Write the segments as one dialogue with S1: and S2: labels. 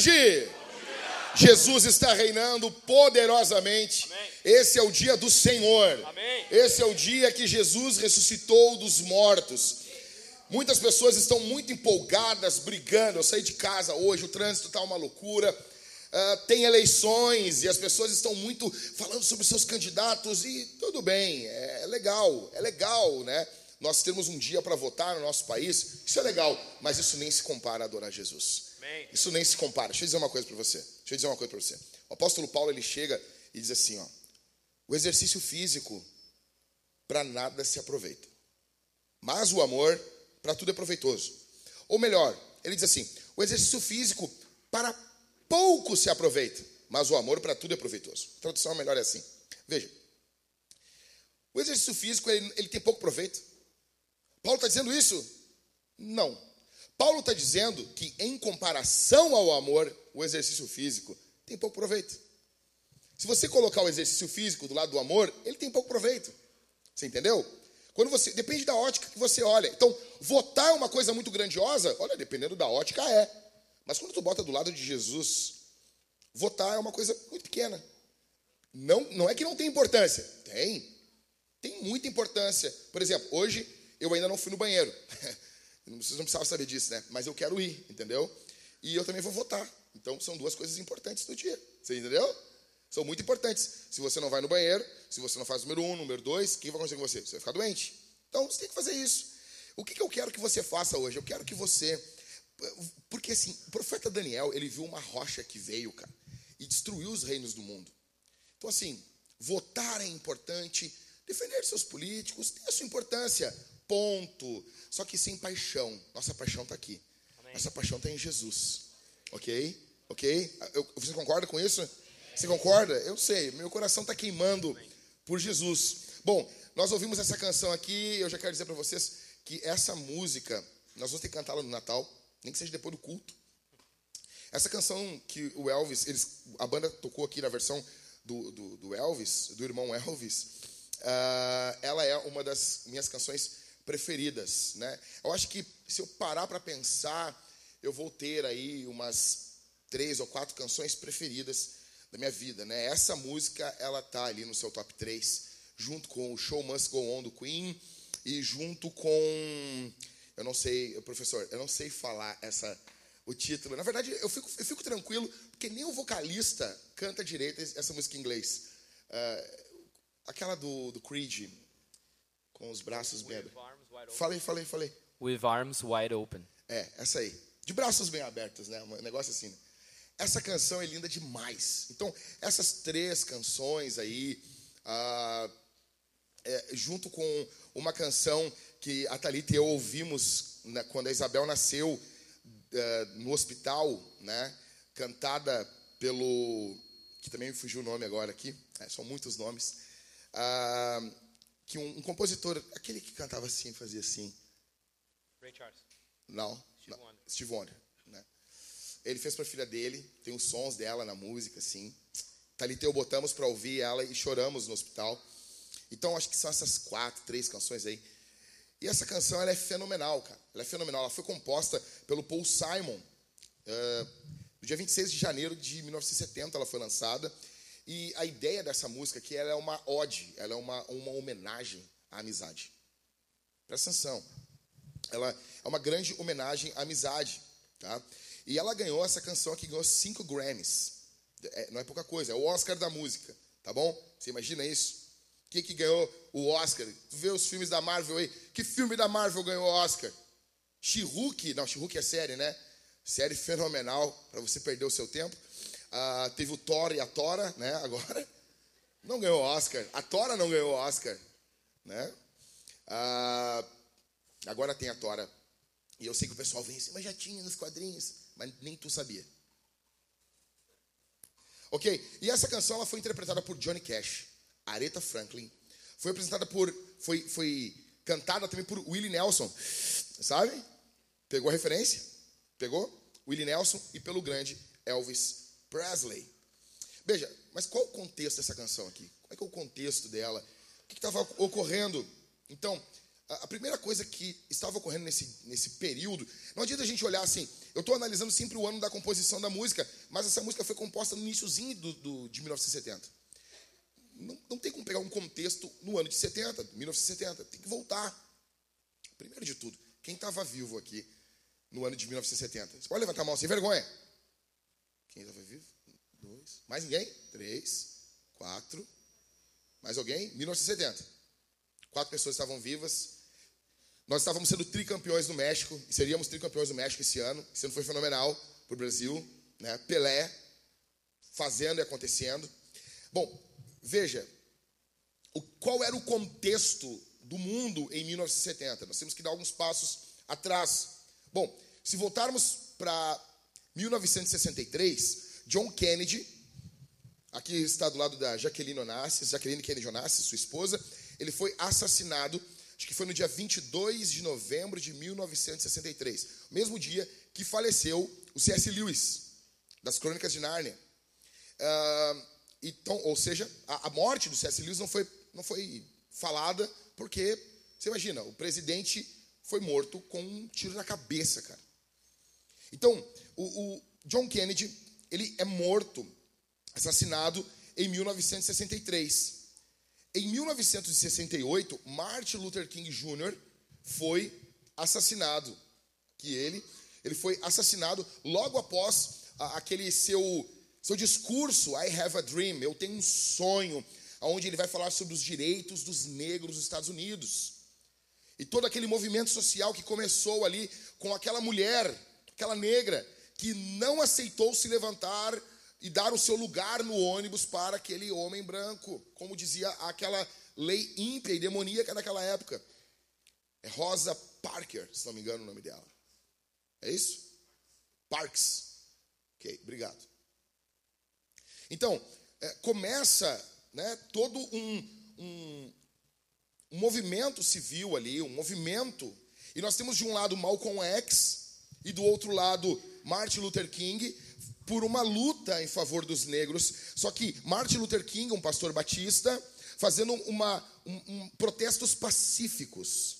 S1: Jesus está reinando poderosamente.
S2: Amém.
S1: Esse é o dia do Senhor.
S2: Amém.
S1: Esse é o dia que Jesus ressuscitou dos mortos. Muitas pessoas estão muito empolgadas, brigando. Eu saí de casa hoje, o trânsito está uma loucura. Ah, tem eleições e as pessoas estão muito falando sobre seus candidatos e tudo bem, é legal, é legal, né? Nós temos um dia para votar no nosso país, isso é legal, mas isso nem se compara a adorar Jesus. Isso nem se compara. Deixa eu dizer uma coisa para você. Deixa eu dizer uma coisa para você. O apóstolo Paulo ele chega e diz assim, ó: O exercício físico para nada se aproveita. Mas o amor para tudo é proveitoso. Ou melhor, ele diz assim: O exercício físico para pouco se aproveita, mas o amor para tudo é proveitoso. A tradução melhor é assim. Veja. O exercício físico ele, ele tem pouco proveito. Paulo está dizendo isso? Não. Paulo está dizendo que, em comparação ao amor, o exercício físico tem pouco proveito. Se você colocar o exercício físico do lado do amor, ele tem pouco proveito. Você entendeu? Quando você depende da ótica que você olha. Então, votar é uma coisa muito grandiosa. Olha, dependendo da ótica é. Mas quando tu bota do lado de Jesus, votar é uma coisa muito pequena. Não, não é que não tem importância. Tem. Tem muita importância. Por exemplo, hoje eu ainda não fui no banheiro. Vocês não precisavam saber disso, né? Mas eu quero ir, entendeu? E eu também vou votar. Então são duas coisas importantes do dia. Você entendeu? São muito importantes. Se você não vai no banheiro, se você não faz número um, número dois, o que vai acontecer com você? Você vai ficar doente. Então você tem que fazer isso. O que, que eu quero que você faça hoje? Eu quero que você. Porque assim, o profeta Daniel, ele viu uma rocha que veio, cara, e destruiu os reinos do mundo. Então, assim, votar é importante, defender seus políticos tem a sua importância. Ponto. Só que sem paixão. Nossa paixão está aqui.
S2: Amém.
S1: Nossa paixão está em Jesus. Ok? Ok? Eu- você concorda com isso? Você concorda? Eu sei. Meu coração está queimando por Jesus. Bom, nós ouvimos essa canção aqui. Eu já quero dizer para vocês que essa música, nós vamos ter que cantá-la no Natal, nem que seja depois do culto. Essa canção que o Elvis, eles, a banda tocou aqui na versão do, do, do Elvis, do irmão Elvis, ah, ela é uma das minhas canções preferidas, né? Eu acho que se eu parar para pensar, eu vou ter aí umas três ou quatro canções preferidas da minha vida, né? Essa música, ela tá ali no seu top 3, junto com o Show Must Go On do Queen e junto com eu não sei, professor, eu não sei falar essa o título. Na verdade, eu fico, eu fico tranquilo, porque nem o vocalista canta direito essa música em inglês. Ah, aquela do, do Creed, com os braços bem Falei, falei, falei.
S3: With arms wide open.
S1: É, essa aí. De braços bem abertos, né? Um negócio assim. né? Essa canção é linda demais. Então, essas três canções aí, ah, é, junto com uma canção que a Thalita e eu ouvimos né, quando a Isabel nasceu eh, no hospital, né? Cantada pelo. que também me fugiu o nome agora aqui, é, são muitos nomes. ah, que um, um compositor, aquele que cantava assim, fazia assim.
S2: Ray Charles.
S1: Não.
S2: Steve
S1: não,
S2: Wonder.
S1: Steve Wonder. Né? Ele fez para a filha dele, tem os sons dela na música, assim. Thalita e eu botamos para ouvir ela e choramos no hospital. Então, acho que são essas quatro, três canções aí. E essa canção, ela é fenomenal, cara. Ela é fenomenal. Ela foi composta pelo Paul Simon. eh, no dia 26 de janeiro de 1970, ela foi lançada. E a ideia dessa música é que ela é uma ode, ela é uma, uma homenagem à amizade. Presta atenção ela é uma grande homenagem à amizade, tá? E ela ganhou essa canção aqui, ganhou cinco Grammys. É, não é pouca coisa, é o Oscar da música, tá bom? Você imagina isso? Quem que ganhou o Oscar? Tu vê os filmes da Marvel aí? Que filme da Marvel ganhou o Oscar? She-Hulk, não, She-Hulk é série, né? Série fenomenal para você perder o seu tempo. Ah, teve o Thor e a Tora, né? Agora não ganhou Oscar. A Tora não ganhou Oscar, né? Ah, Agora tem a Tora. E eu sei que o pessoal vem assim, mas já tinha nos quadrinhos. Mas nem tu sabia. Ok? E essa canção ela foi interpretada por Johnny Cash, Aretha Franklin. Foi apresentada por. Foi, foi cantada também por Willie Nelson. Sabe? Pegou a referência? Pegou? Willie Nelson e pelo grande Elvis Presley. Veja, mas qual o contexto dessa canção aqui? Qual é, que é o contexto dela? O que estava ocorrendo? Então, a a primeira coisa que estava ocorrendo nesse, nesse período, não adianta a gente olhar assim, eu estou analisando sempre o ano da composição da música, mas essa música foi composta no iníciozinho do, do, de 1970. Não, não tem como pegar um contexto no ano de 70, 1970, tem que voltar. Primeiro de tudo, quem estava vivo aqui no ano de 1970? Você pode levantar a mão sem vergonha? Quem estava vivo? Dois. Mais ninguém? Três. Quatro. Mais alguém? 1970. Quatro pessoas estavam vivas. Nós estávamos sendo tricampeões do México, e seríamos tricampeões do México esse ano. Esse ano foi fenomenal para o Brasil. Né? Pelé fazendo e acontecendo. Bom, veja, o, qual era o contexto do mundo em 1970? Nós temos que dar alguns passos atrás. Bom, se voltarmos para 1963, John Kennedy, aqui está do lado da Jacqueline Onassis, Jacqueline Kennedy Onassis, sua esposa, ele foi assassinado, acho que foi no dia 22 de novembro de 1963, mesmo dia que faleceu o C.S. Lewis, das Crônicas de Nárnia. Ah, então, ou seja, a, a morte do C.S. Lewis não foi, não foi falada porque, você imagina, o presidente foi morto com um tiro na cabeça, cara. Então, o, o John Kennedy, ele é morto, assassinado em 1963. Em 1968, Martin Luther King Jr. foi assassinado. Que ele, ele foi assassinado logo após a- aquele seu seu discurso I have a dream, eu tenho um sonho, onde ele vai falar sobre os direitos dos negros nos Estados Unidos. E todo aquele movimento social que começou ali com aquela mulher, aquela negra, que não aceitou se levantar e dar o seu lugar no ônibus para aquele homem branco, como dizia aquela lei ímpia e demoníaca daquela época. É Rosa Parker, se não me engano o nome dela. É isso? Parks. Ok, obrigado. Então, é, começa né, todo um, um, um movimento civil ali, um movimento. E nós temos de um lado Malcolm X e do outro lado Martin Luther King por uma luta em favor dos negros. Só que Martin Luther King, um pastor batista, fazendo uma, um, um- protestos pacíficos,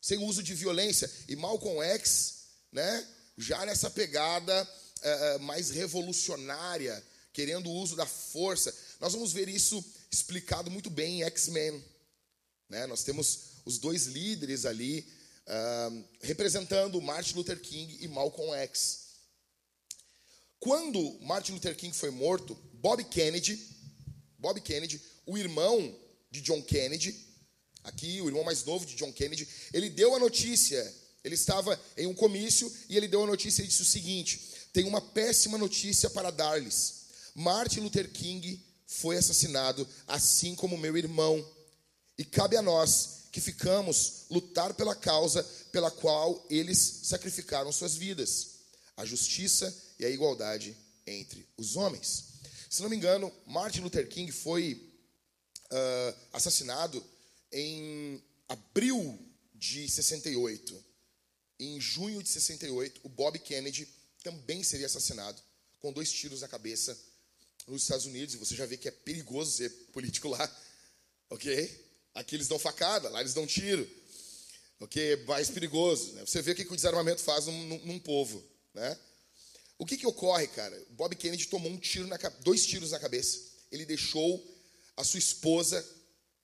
S1: sem uso de violência. E Malcolm X, né, já nessa pegada eh, mais revolucionária, querendo o uso da força. Nós vamos ver isso explicado muito bem em X-Men. Né? Nós temos os dois líderes ali representando Martin Luther King e Malcolm X. Quando Martin Luther King foi morto, Bob Kennedy, Bob Kennedy, o irmão de John Kennedy, aqui o irmão mais novo de John Kennedy, ele deu a notícia. Ele estava em um comício e ele deu a notícia e disse o seguinte: tem uma péssima notícia para dar-lhes. Martin Luther King foi assassinado, assim como meu irmão. E cabe a nós que ficamos lutar pela causa pela qual eles sacrificaram suas vidas, a justiça e a igualdade entre os homens. Se não me engano, Martin Luther King foi ah, assassinado em abril de 68. Em junho de 68, o Bob Kennedy também seria assassinado com dois tiros na cabeça nos Estados Unidos. E você já vê que é perigoso ser político lá, ok? Aqui eles dão facada, lá eles dão tiro, ok? É mais perigoso. Né? Você vê o que que o desarmamento faz num, num- povo, né? O que que ocorre, cara? Bob Kennedy tomou um tiro na, dois tiros na cabeça. Ele deixou a sua esposa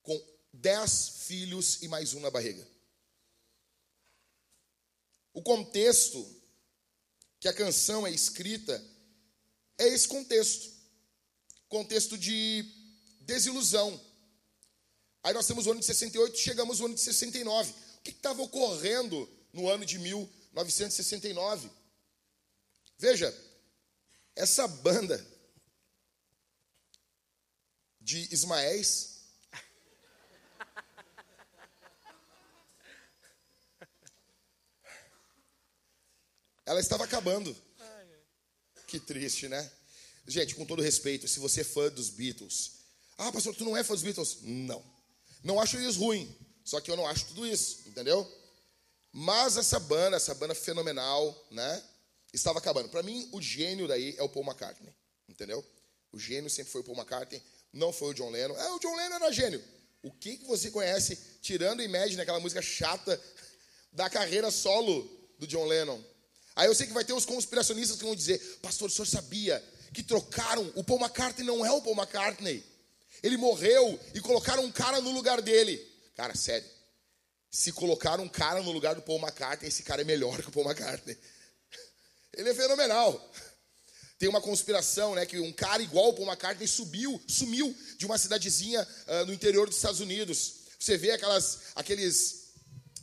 S1: com dez filhos e mais um na barriga. O contexto que a canção é escrita é esse contexto. Contexto de desilusão. Aí nós temos o ano de 68, chegamos ao ano de 69. O que estava ocorrendo no ano de 1969? Veja, essa banda de Ismaéis ela estava acabando. Que triste, né? Gente, com todo respeito, se você é fã dos Beatles, ah, pastor, tu não é fã dos Beatles? Não. Não acho eles ruim, só que eu não acho tudo isso, entendeu? Mas essa banda, essa banda fenomenal, né? Estava acabando. Para mim, o gênio daí é o Paul McCartney, entendeu? O gênio sempre foi o Paul McCartney, não foi o John Lennon. É, o John Lennon era gênio, O que, que você conhece, tirando Imagine, aquela música chata da carreira solo do John Lennon? Aí eu sei que vai ter os conspiracionistas que vão dizer, pastor, o senhor sabia que trocaram, o Paul McCartney não é o Paul McCartney. Ele morreu e colocaram um cara no lugar dele. Cara, sério. Se colocaram um cara no lugar do Paul McCartney, esse cara é melhor que o Paul McCartney. Ele é fenomenal. Tem uma conspiração, né, que um cara igual o Paul McCartney subiu, sumiu de uma cidadezinha uh, no interior dos Estados Unidos. Você vê aquelas, aqueles,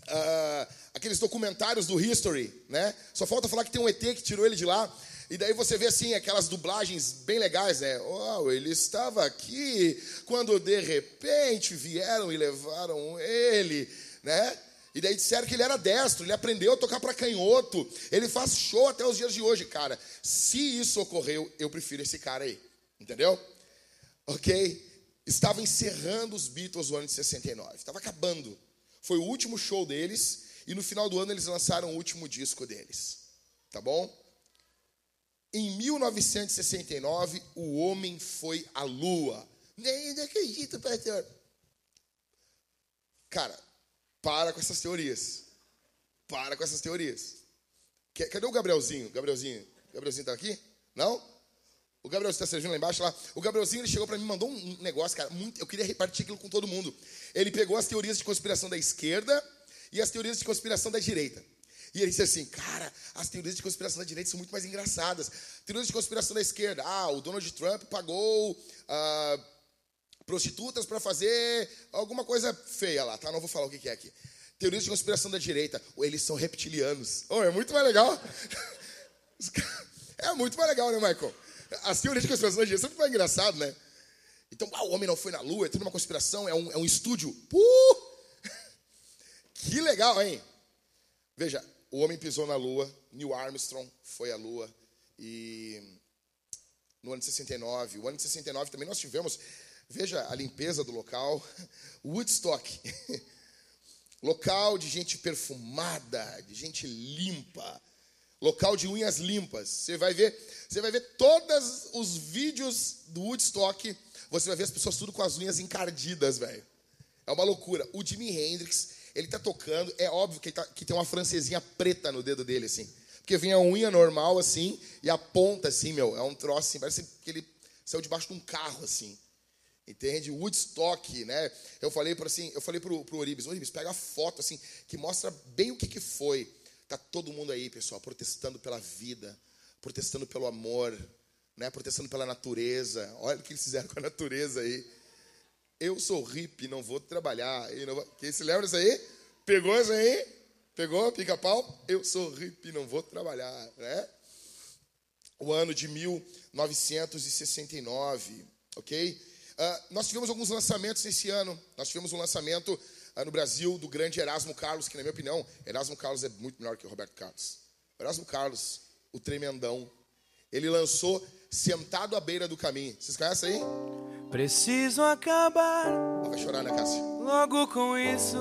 S1: uh, aqueles documentários do History, né? Só falta falar que tem um ET que tirou ele de lá. E daí você vê assim aquelas dublagens bem legais, né? Oh, ele estava aqui quando de repente vieram e levaram ele, né? E daí disseram que ele era destro, ele aprendeu a tocar para canhoto. Ele faz show até os dias de hoje, cara. Se isso ocorreu, eu prefiro esse cara aí. Entendeu? OK? Estava encerrando os Beatles no ano de 69. Estava acabando. Foi o último show deles e no final do ano eles lançaram o último disco deles. Tá bom? Em 1969, o homem foi à lua. Nem acredito, pastor. Cara, para com essas teorias. Para com essas teorias. Cadê o Gabrielzinho? Gabrielzinho, Gabrielzinho tá aqui? Não? O Gabrielzinho está servindo lá embaixo lá. O Gabrielzinho ele chegou para mim, mandou um negócio, cara, muito, eu queria repartir aquilo com todo mundo. Ele pegou as teorias de conspiração da esquerda e as teorias de conspiração da direita. E ele disse assim, cara, as teorias de conspiração da direita são muito mais engraçadas. Teorias de conspiração da esquerda, ah, o Donald Trump pagou ah, prostitutas para fazer alguma coisa feia lá, tá? Não vou falar o que é aqui. Teorias de conspiração da direita, eles são reptilianos. Oh, é muito mais legal. É muito mais legal, né, Michael? As teorias de conspiração da direita são muito mais engraçado, né? Então, ah, o homem não foi na lua, é tudo uma conspiração, é um, é um estúdio. Uh! Que legal, hein? Veja, o homem pisou na Lua, Neil Armstrong foi à Lua e no ano de 69, o ano de 69 também nós tivemos, veja a limpeza do local, Woodstock, local de gente perfumada, de gente limpa, local de unhas limpas. Você vai ver, você vai ver todos os vídeos do Woodstock, você vai ver as pessoas tudo com as unhas encardidas, velho. É uma loucura. O Jimi Hendrix ele tá tocando, é óbvio que, tá, que tem uma francesinha preta no dedo dele, assim. Porque vem a unha normal, assim, e a ponta, assim, meu, é um troço, assim, parece que ele saiu debaixo de um carro, assim. Entende? Woodstock, né? Eu falei para assim, eu falei pro, pro Oribes, Oribes, pega a foto assim que mostra bem o que que foi. Tá todo mundo aí, pessoal, protestando pela vida, protestando pelo amor, né? Protestando pela natureza. Olha o que eles fizeram com a natureza aí. Eu sou hippie, não vou trabalhar. Não vou... Quem se lembra disso aí? Pegou isso aí? Pegou? Pica-pau? Eu sou hippie, não vou trabalhar. Né? O ano de 1969, ok? Uh, nós tivemos alguns lançamentos esse ano. Nós tivemos um lançamento uh, no Brasil do grande Erasmo Carlos, que, na minha opinião, Erasmo Carlos é muito melhor que o Roberto Carlos. Erasmo Carlos, o tremendão, ele lançou Sentado à Beira do Caminho. Vocês conhecem aí?
S2: Preciso acabar.
S1: Ah, vai chorar, né, Cássio?
S2: Logo com isso.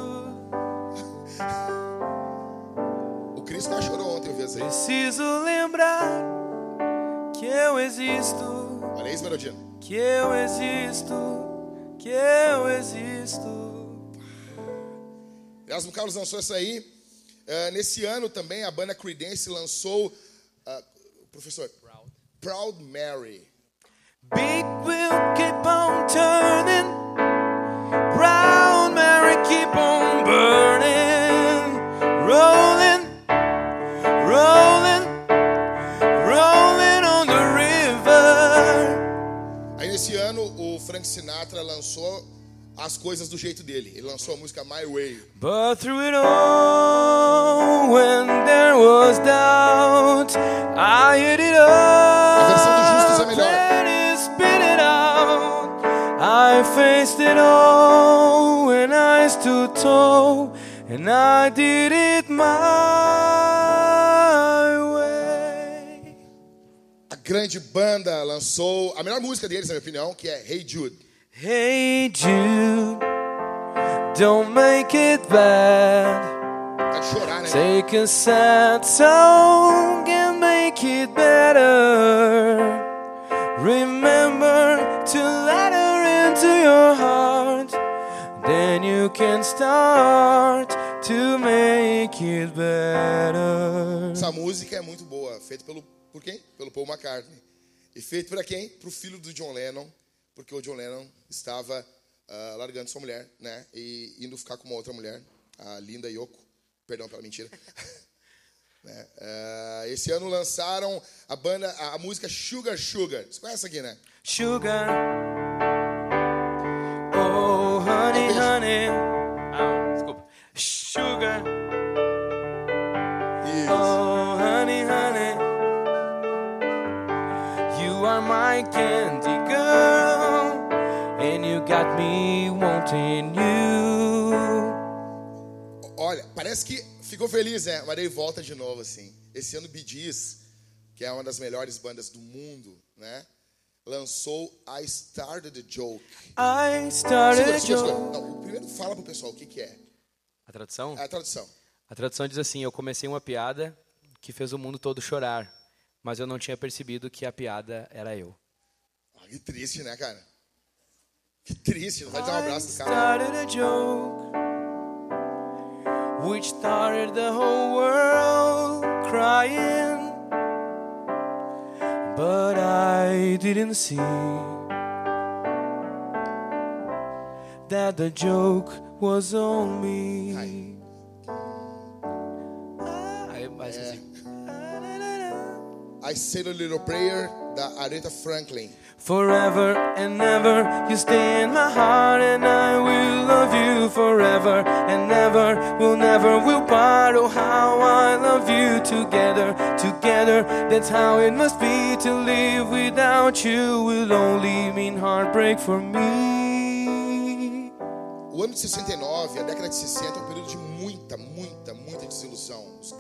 S1: o Cristo já chorou ontem, eu vi assim.
S2: Preciso lembrar que eu existo.
S1: Olha isso, Melodino.
S2: Que eu existo. Que eu existo.
S1: Erasmo Carlos lançou essa aí. Uh, nesse ano também a banda Creedence lançou. Uh, professor. Proud. Proud Mary.
S2: Big wheel keep on turning, brown Mary keep on burning, rolling, rolling, rolling on the river.
S1: Aí nesse ano o Frank Sinatra lançou as coisas do jeito dele. Ele lançou a música My Way.
S2: But through it all, when there was doubt, I hid it all.
S1: A versão do Justus é melhor.
S2: I faced it all when I stood tall and I did it my way.
S1: A grande banda lançou a melhor música deles, na minha opinião, que é Hey Jude.
S2: Hey Jude, don't make it bad.
S1: Tá chorar, né?
S2: Take a sad song and make it better. Remember to let her into your heart. can start to make it better.
S1: Essa música é muito boa, feita pelo por quem? Pelo Paul McCartney. E feito para quem? Para o filho do John Lennon, porque o John Lennon estava ah, largando sua mulher, né, e indo ficar com uma outra mulher, a linda Yoko. Perdão pela mentira. Né, ah, esse ano lançaram a banda, a, a música Sugar Sugar. Você conhece aqui, né?
S2: Sugar.
S1: Parece que ficou feliz, né? Mas daí volta de novo, assim. Esse ano, Gees, que é uma das melhores bandas do mundo, né? Lançou I Started a Joke.
S2: I started
S1: Segura,
S2: a
S1: segura, segura.
S2: joke.
S1: Não, primeiro fala pro pessoal o que, que é.
S3: A tradução?
S1: É a tradução.
S3: A tradução diz assim: Eu comecei uma piada que fez o mundo todo chorar, mas eu não tinha percebido que a piada era eu.
S1: Ah, que triste, né, cara? Que triste. Não vai dar um
S2: I
S1: abraço do cara.
S2: started a joke which started the whole world crying, but I didn't see that the joke was on me.
S1: Ai.
S3: Aí, mas assim,
S1: I Said a Little Prayer, da Aretha Franklin.
S2: Forever and ever, you stay in my heart, and I will love you forever and ever. We'll never will part. Oh, how I love you together, together. That's how it must be to live without you. Will only mean heartbreak for me.
S1: O ano de 69, a década de 60,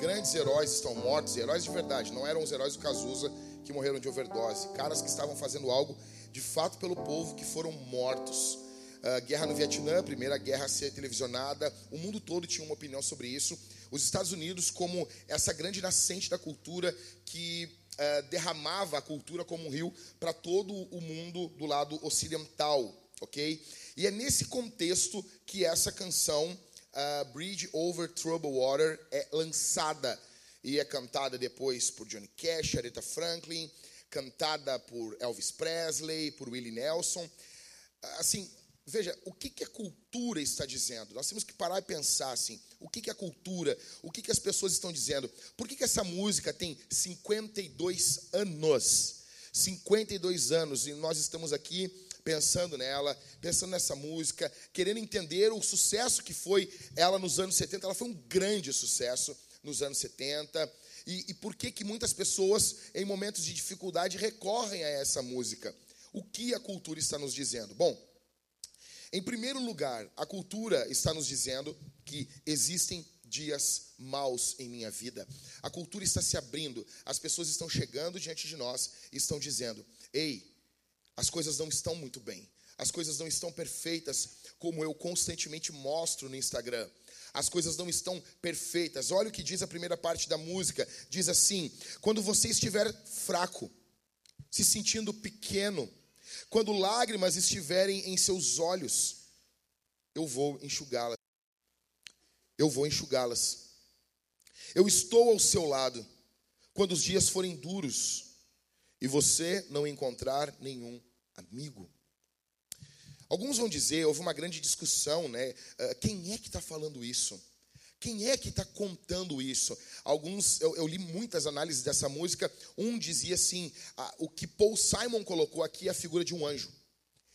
S1: grandes heróis estão mortos, heróis de verdade, não eram os heróis do Cazuza que morreram de overdose, caras que estavam fazendo algo de fato pelo povo que foram mortos. Ah, guerra no Vietnã, primeira guerra a ser televisionada, o mundo todo tinha uma opinião sobre isso. Os Estados Unidos, como essa grande nascente da cultura que ah, derramava a cultura como um rio para todo o mundo do lado ocidental, ok? E é nesse contexto que essa canção, ah, Bridge Over Troubled Water, é lançada e é cantada depois por Johnny Cash, Aretha Franklin, cantada por Elvis Presley, por Willie Nelson. Assim, veja, o que, que a cultura está dizendo? Nós temos que parar e pensar assim, o que, que a cultura, o que, que as pessoas estão dizendo? Por que, que essa música tem 52 anos? 52 anos, e nós estamos aqui pensando nela, pensando nessa música, querendo entender o sucesso que foi ela nos anos 70. Ela foi um grande sucesso nos anos 70. E, e por que, que muitas pessoas, em momentos de dificuldade, recorrem a essa música? O que a cultura está nos dizendo? Bom, em primeiro lugar, a cultura está nos dizendo que existem dias maus em minha vida. A cultura está se abrindo, as pessoas estão chegando diante de nós e estão dizendo: ei, as coisas não estão muito bem, as coisas não estão perfeitas como eu constantemente mostro no Instagram. As coisas não estão perfeitas. Olha o que diz a primeira parte da música: diz assim, quando você estiver fraco, se sentindo pequeno, quando lágrimas estiverem em seus olhos, eu vou enxugá-las. Eu vou enxugá-las. Eu estou ao seu lado quando os dias forem duros e você não encontrar nenhum amigo. Alguns vão dizer, houve uma grande discussão, né? Ah, Quem é que está falando isso? Quem é que está contando isso? Alguns, eu, eu li muitas análises dessa música. Um dizia assim: ah, o que Paul Simon colocou aqui é a figura de um anjo.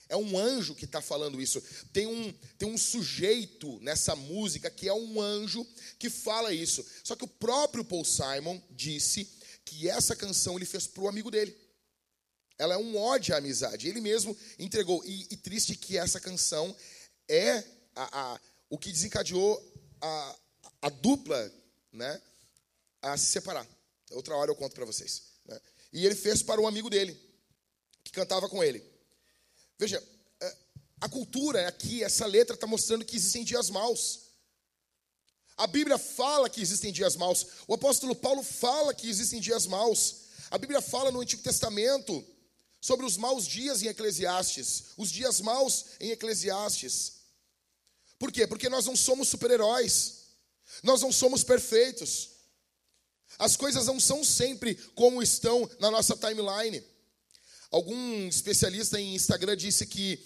S1: É um anjo que está falando isso. Tem um, tem um sujeito nessa música que é um anjo que fala isso. Só que o próprio Paul Simon disse que essa canção ele fez para o amigo dele. Ela é um ódio à amizade. Ele mesmo entregou. E, e triste que essa canção é a, a, o que desencadeou a, a dupla né, a se separar. Outra hora eu conto para vocês. né. E ele fez para um amigo dele, que cantava com ele. Veja, é, a cultura aqui, essa letra está mostrando que existem dias maus. A Bíblia fala que existem dias maus. O apóstolo Paulo fala que existem dias maus. A Bíblia fala no Antigo Testamento sobre os maus dias em Eclesiastes, os dias maus em Eclesiastes. Por quê? Porque nós não somos super-heróis. Nós não somos perfeitos. As coisas não são sempre como estão na nossa timeline. Algum especialista em Instagram disse que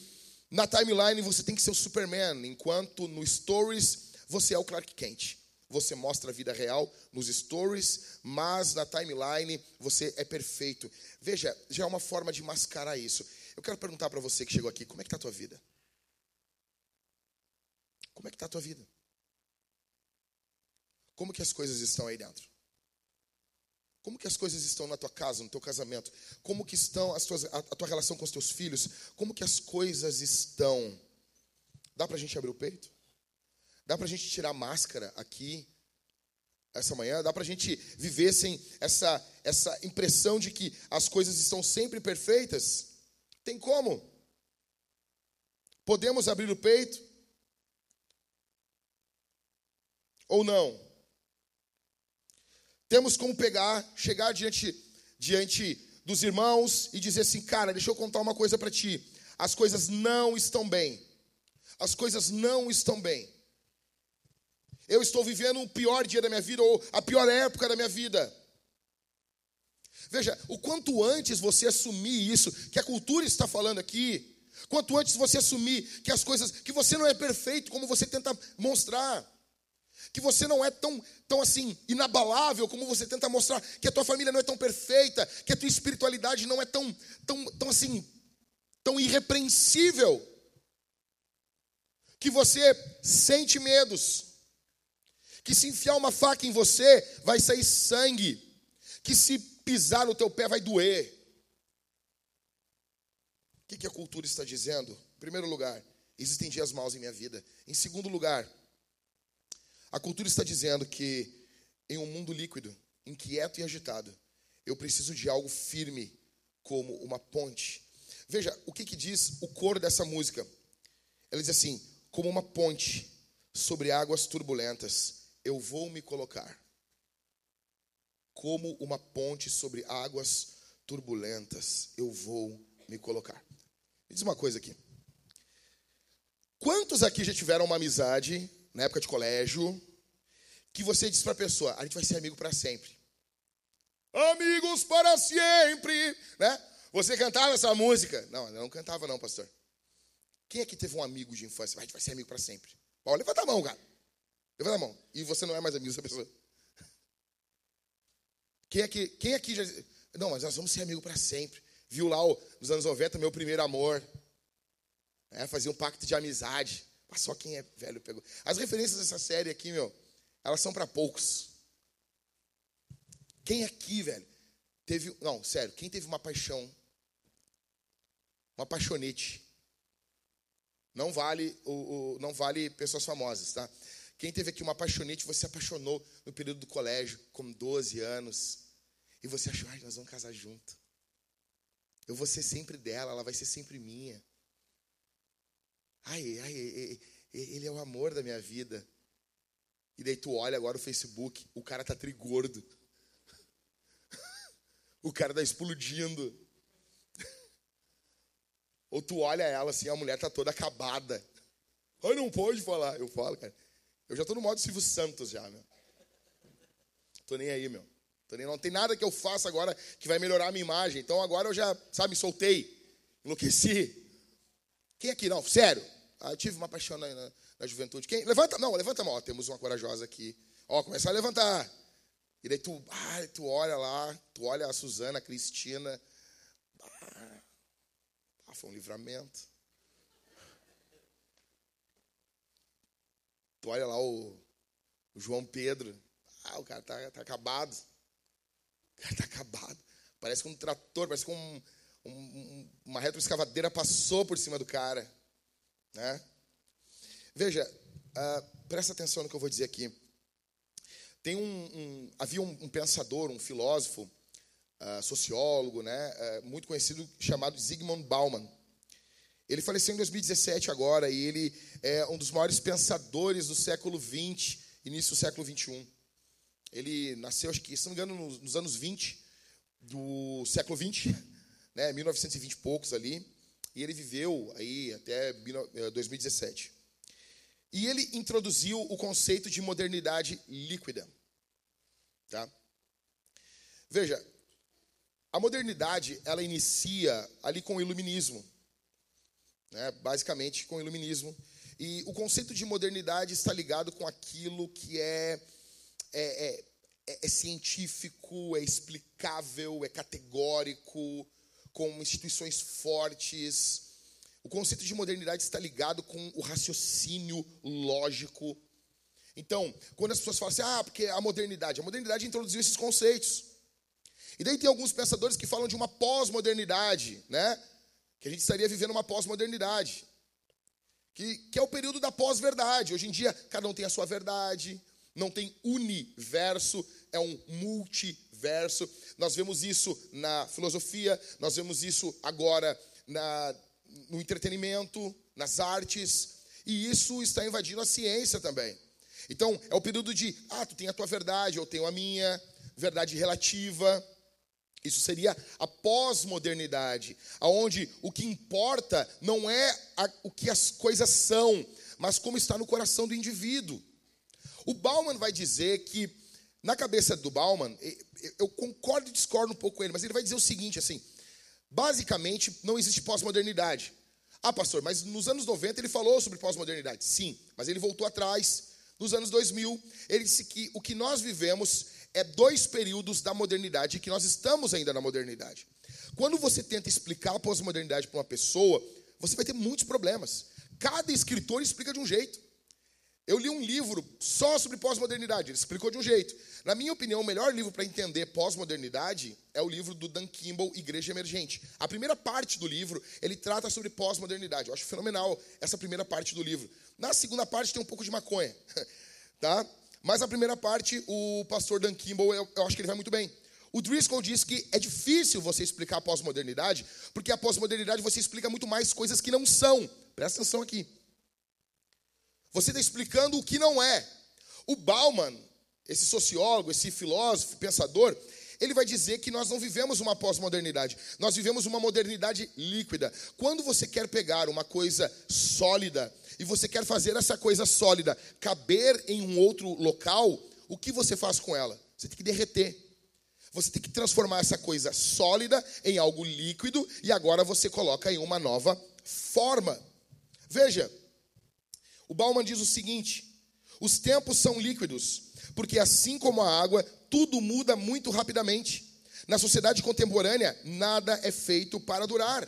S1: na timeline você tem que ser o Superman, enquanto no Stories você é o Clark Kent. Você mostra a vida real nos stories, mas na timeline você é perfeito. Veja, já é uma forma de mascarar isso. Eu quero perguntar para você que chegou aqui, como é que está a tua vida? Como é que está a tua vida? Como que as coisas estão aí dentro? Como que as coisas estão na tua casa, no teu casamento? Como que estão as tuas, a, a tua relação com os teus filhos? Como que as coisas estão? Dá para a gente abrir o peito? Dá para a gente tirar máscara aqui essa manhã? Dá para a gente viver sem essa, essa impressão de que as coisas estão sempre perfeitas? Tem como? Podemos abrir o peito? Ou não? Temos como pegar, chegar diante, diante dos irmãos e dizer assim, cara, deixa eu contar uma coisa para ti. As coisas não estão bem. As coisas não estão bem. Eu estou vivendo o pior dia da minha vida ou a pior época da minha vida. Veja, o quanto antes você assumir isso, que a cultura está falando aqui, quanto antes você assumir que as coisas, que você não é perfeito como você tenta mostrar que você não é tão, tão assim inabalável como você tenta mostrar, que a tua família não é tão perfeita, que a tua espiritualidade não é tão, tão, tão assim, tão irrepreensível, que você sente medos, que se enfiar uma faca em você vai sair sangue, que se pisar no teu pé vai doer. O que, que a cultura está dizendo? Em primeiro lugar, existem dias maus em minha vida. Em segundo lugar, a cultura está dizendo que em um mundo líquido, inquieto e agitado, eu preciso de algo firme como uma ponte. Veja, o que, que diz o coro dessa música? Ela diz assim: como uma ponte sobre águas turbulentas, eu vou me colocar. Como uma ponte sobre águas turbulentas, eu vou me colocar. Me diz uma coisa aqui. Quantos aqui já tiveram uma amizade na época de colégio, que você diz para a pessoa: a gente vai ser amigo para sempre. Amigos para sempre, né? Você cantava essa música? Não, eu não cantava não, pastor. Quem aqui teve um amigo de infância? A gente vai ser amigo para sempre. Ó, levanta a mão, cara. Levanta a mão. E você não é mais amigo dessa pessoa. Quem aqui, quem aqui já... Não, mas nós vamos ser amigos para sempre. Viu lá nos anos 90, meu primeiro amor. É, fazia um pacto de amizade. Mas só quem é velho pegou. As referências dessa série aqui, meu, elas são para poucos. Quem aqui, velho, teve. Não, sério, quem teve uma paixão? Uma paixonete. Não vale, o, o, não vale pessoas famosas, tá? Quem teve aqui uma paixonete, você apaixonou no período do colégio, com 12 anos, e você achou, ai, nós vamos casar junto. Eu vou ser sempre dela, ela vai ser sempre minha. Ai, ai, ele é o amor da minha vida. E daí tu olha agora o Facebook, o cara tá trigordo. o cara tá explodindo. Ou tu olha ela assim, a mulher tá toda acabada. Ai, não pode falar. Eu falo, cara. Eu já tô no modo Silvio Santos já, meu. Tô nem aí, meu. Tô nem, não tem nada que eu faça agora que vai melhorar a minha imagem. Então agora eu já, sabe, soltei. Enlouqueci. Quem aqui? Não, sério. Ah, eu tive uma paixão na, na, na, juventude. Quem? Levanta, não, levanta a mão. Ó, temos uma corajosa aqui. Ó, começa a levantar. E daí tu, ah, tu olha lá, tu olha a Suzana, a Cristina. Ah, foi um livramento. Tu olha lá o, o João Pedro. Ah, o cara tá, tá acabado. O cara tá acabado. Parece que um trator, parece que um, um, uma retroescavadeira passou por cima do cara. Né? Veja, uh, presta atenção no que eu vou dizer aqui. Tem um, um havia um, um, pensador, um filósofo, uh, sociólogo, né, uh, muito conhecido, chamado Zygmunt Bauman. Ele faleceu em 2017 agora e ele é um dos maiores pensadores do século XX, início do século XXI. Ele nasceu, acho que, se não me engano, nos, nos anos 20 do século XX, né, 1920 e poucos ali. E ele viveu aí até 2017. E ele introduziu o conceito de modernidade líquida. Tá? Veja, a modernidade ela inicia ali com o iluminismo, né? basicamente com o iluminismo. E o conceito de modernidade está ligado com aquilo que é, é, é, é, científico, é explicável, é categórico, com instituições fortes. O conceito de modernidade está ligado com o raciocínio lógico. Então, quando as pessoas falam assim, ah, porque a modernidade, a modernidade introduziu esses conceitos. E daí tem alguns pensadores que falam de uma pós-modernidade, né? Que a gente estaria vivendo uma pós-modernidade. Que, que é o período da pós-verdade. Hoje em dia, cada um tem a sua verdade, não tem universo, é um multiverso. Nós vemos isso na filosofia, nós vemos isso agora na, no entretenimento, nas artes, e isso está invadindo a ciência também. Então, é o período de, ah, tu tem a tua verdade, eu tenho a minha, verdade relativa. Isso seria a pós-modernidade, aonde o que importa não é a, o que as coisas são, mas como está no coração do indivíduo. O Bauman vai dizer que, na cabeça do Bauman, eu concordo e discordo um pouco com ele, mas ele vai dizer o seguinte, assim, basicamente não existe pós-modernidade. Ah, pastor, mas nos anos 90 ele falou sobre pós-modernidade. Sim, mas ele voltou atrás. Nos anos 2000, ele disse que o que nós vivemos é dois períodos da modernidade, que nós estamos ainda na modernidade. Quando você tenta explicar a pós-modernidade para uma pessoa, você vai ter muitos problemas. Cada escritor explica de um jeito. Eu li um livro só sobre pós-modernidade, ele explicou de um jeito. Na minha opinião, o melhor livro para entender pós-modernidade é o livro do Dan Kimball, Igreja Emergente. A primeira parte do livro, ele trata sobre pós-modernidade. Eu acho fenomenal essa primeira parte do livro. Na segunda parte tem um pouco de maconha, tá? Mas a primeira parte, o pastor Dan Kimball, eu, eu acho que ele vai muito bem. O Driscoll diz que é difícil você explicar a pós-modernidade, porque a pós-modernidade você explica muito mais coisas que não são. Presta atenção aqui. Você está explicando o que não é. O Bauman, esse sociólogo, esse filósofo, pensador, ele vai dizer que nós não vivemos uma pós-modernidade, nós vivemos uma modernidade líquida. Quando você quer pegar uma coisa sólida, e você quer fazer essa coisa sólida caber em um outro local, o que você faz com ela? Você tem que derreter. Você tem que transformar essa coisa sólida em algo líquido e agora você coloca em uma nova forma. Veja, o Bauman diz o seguinte: os tempos são líquidos, porque assim como a água, tudo muda muito rapidamente. Na sociedade contemporânea, nada é feito para durar.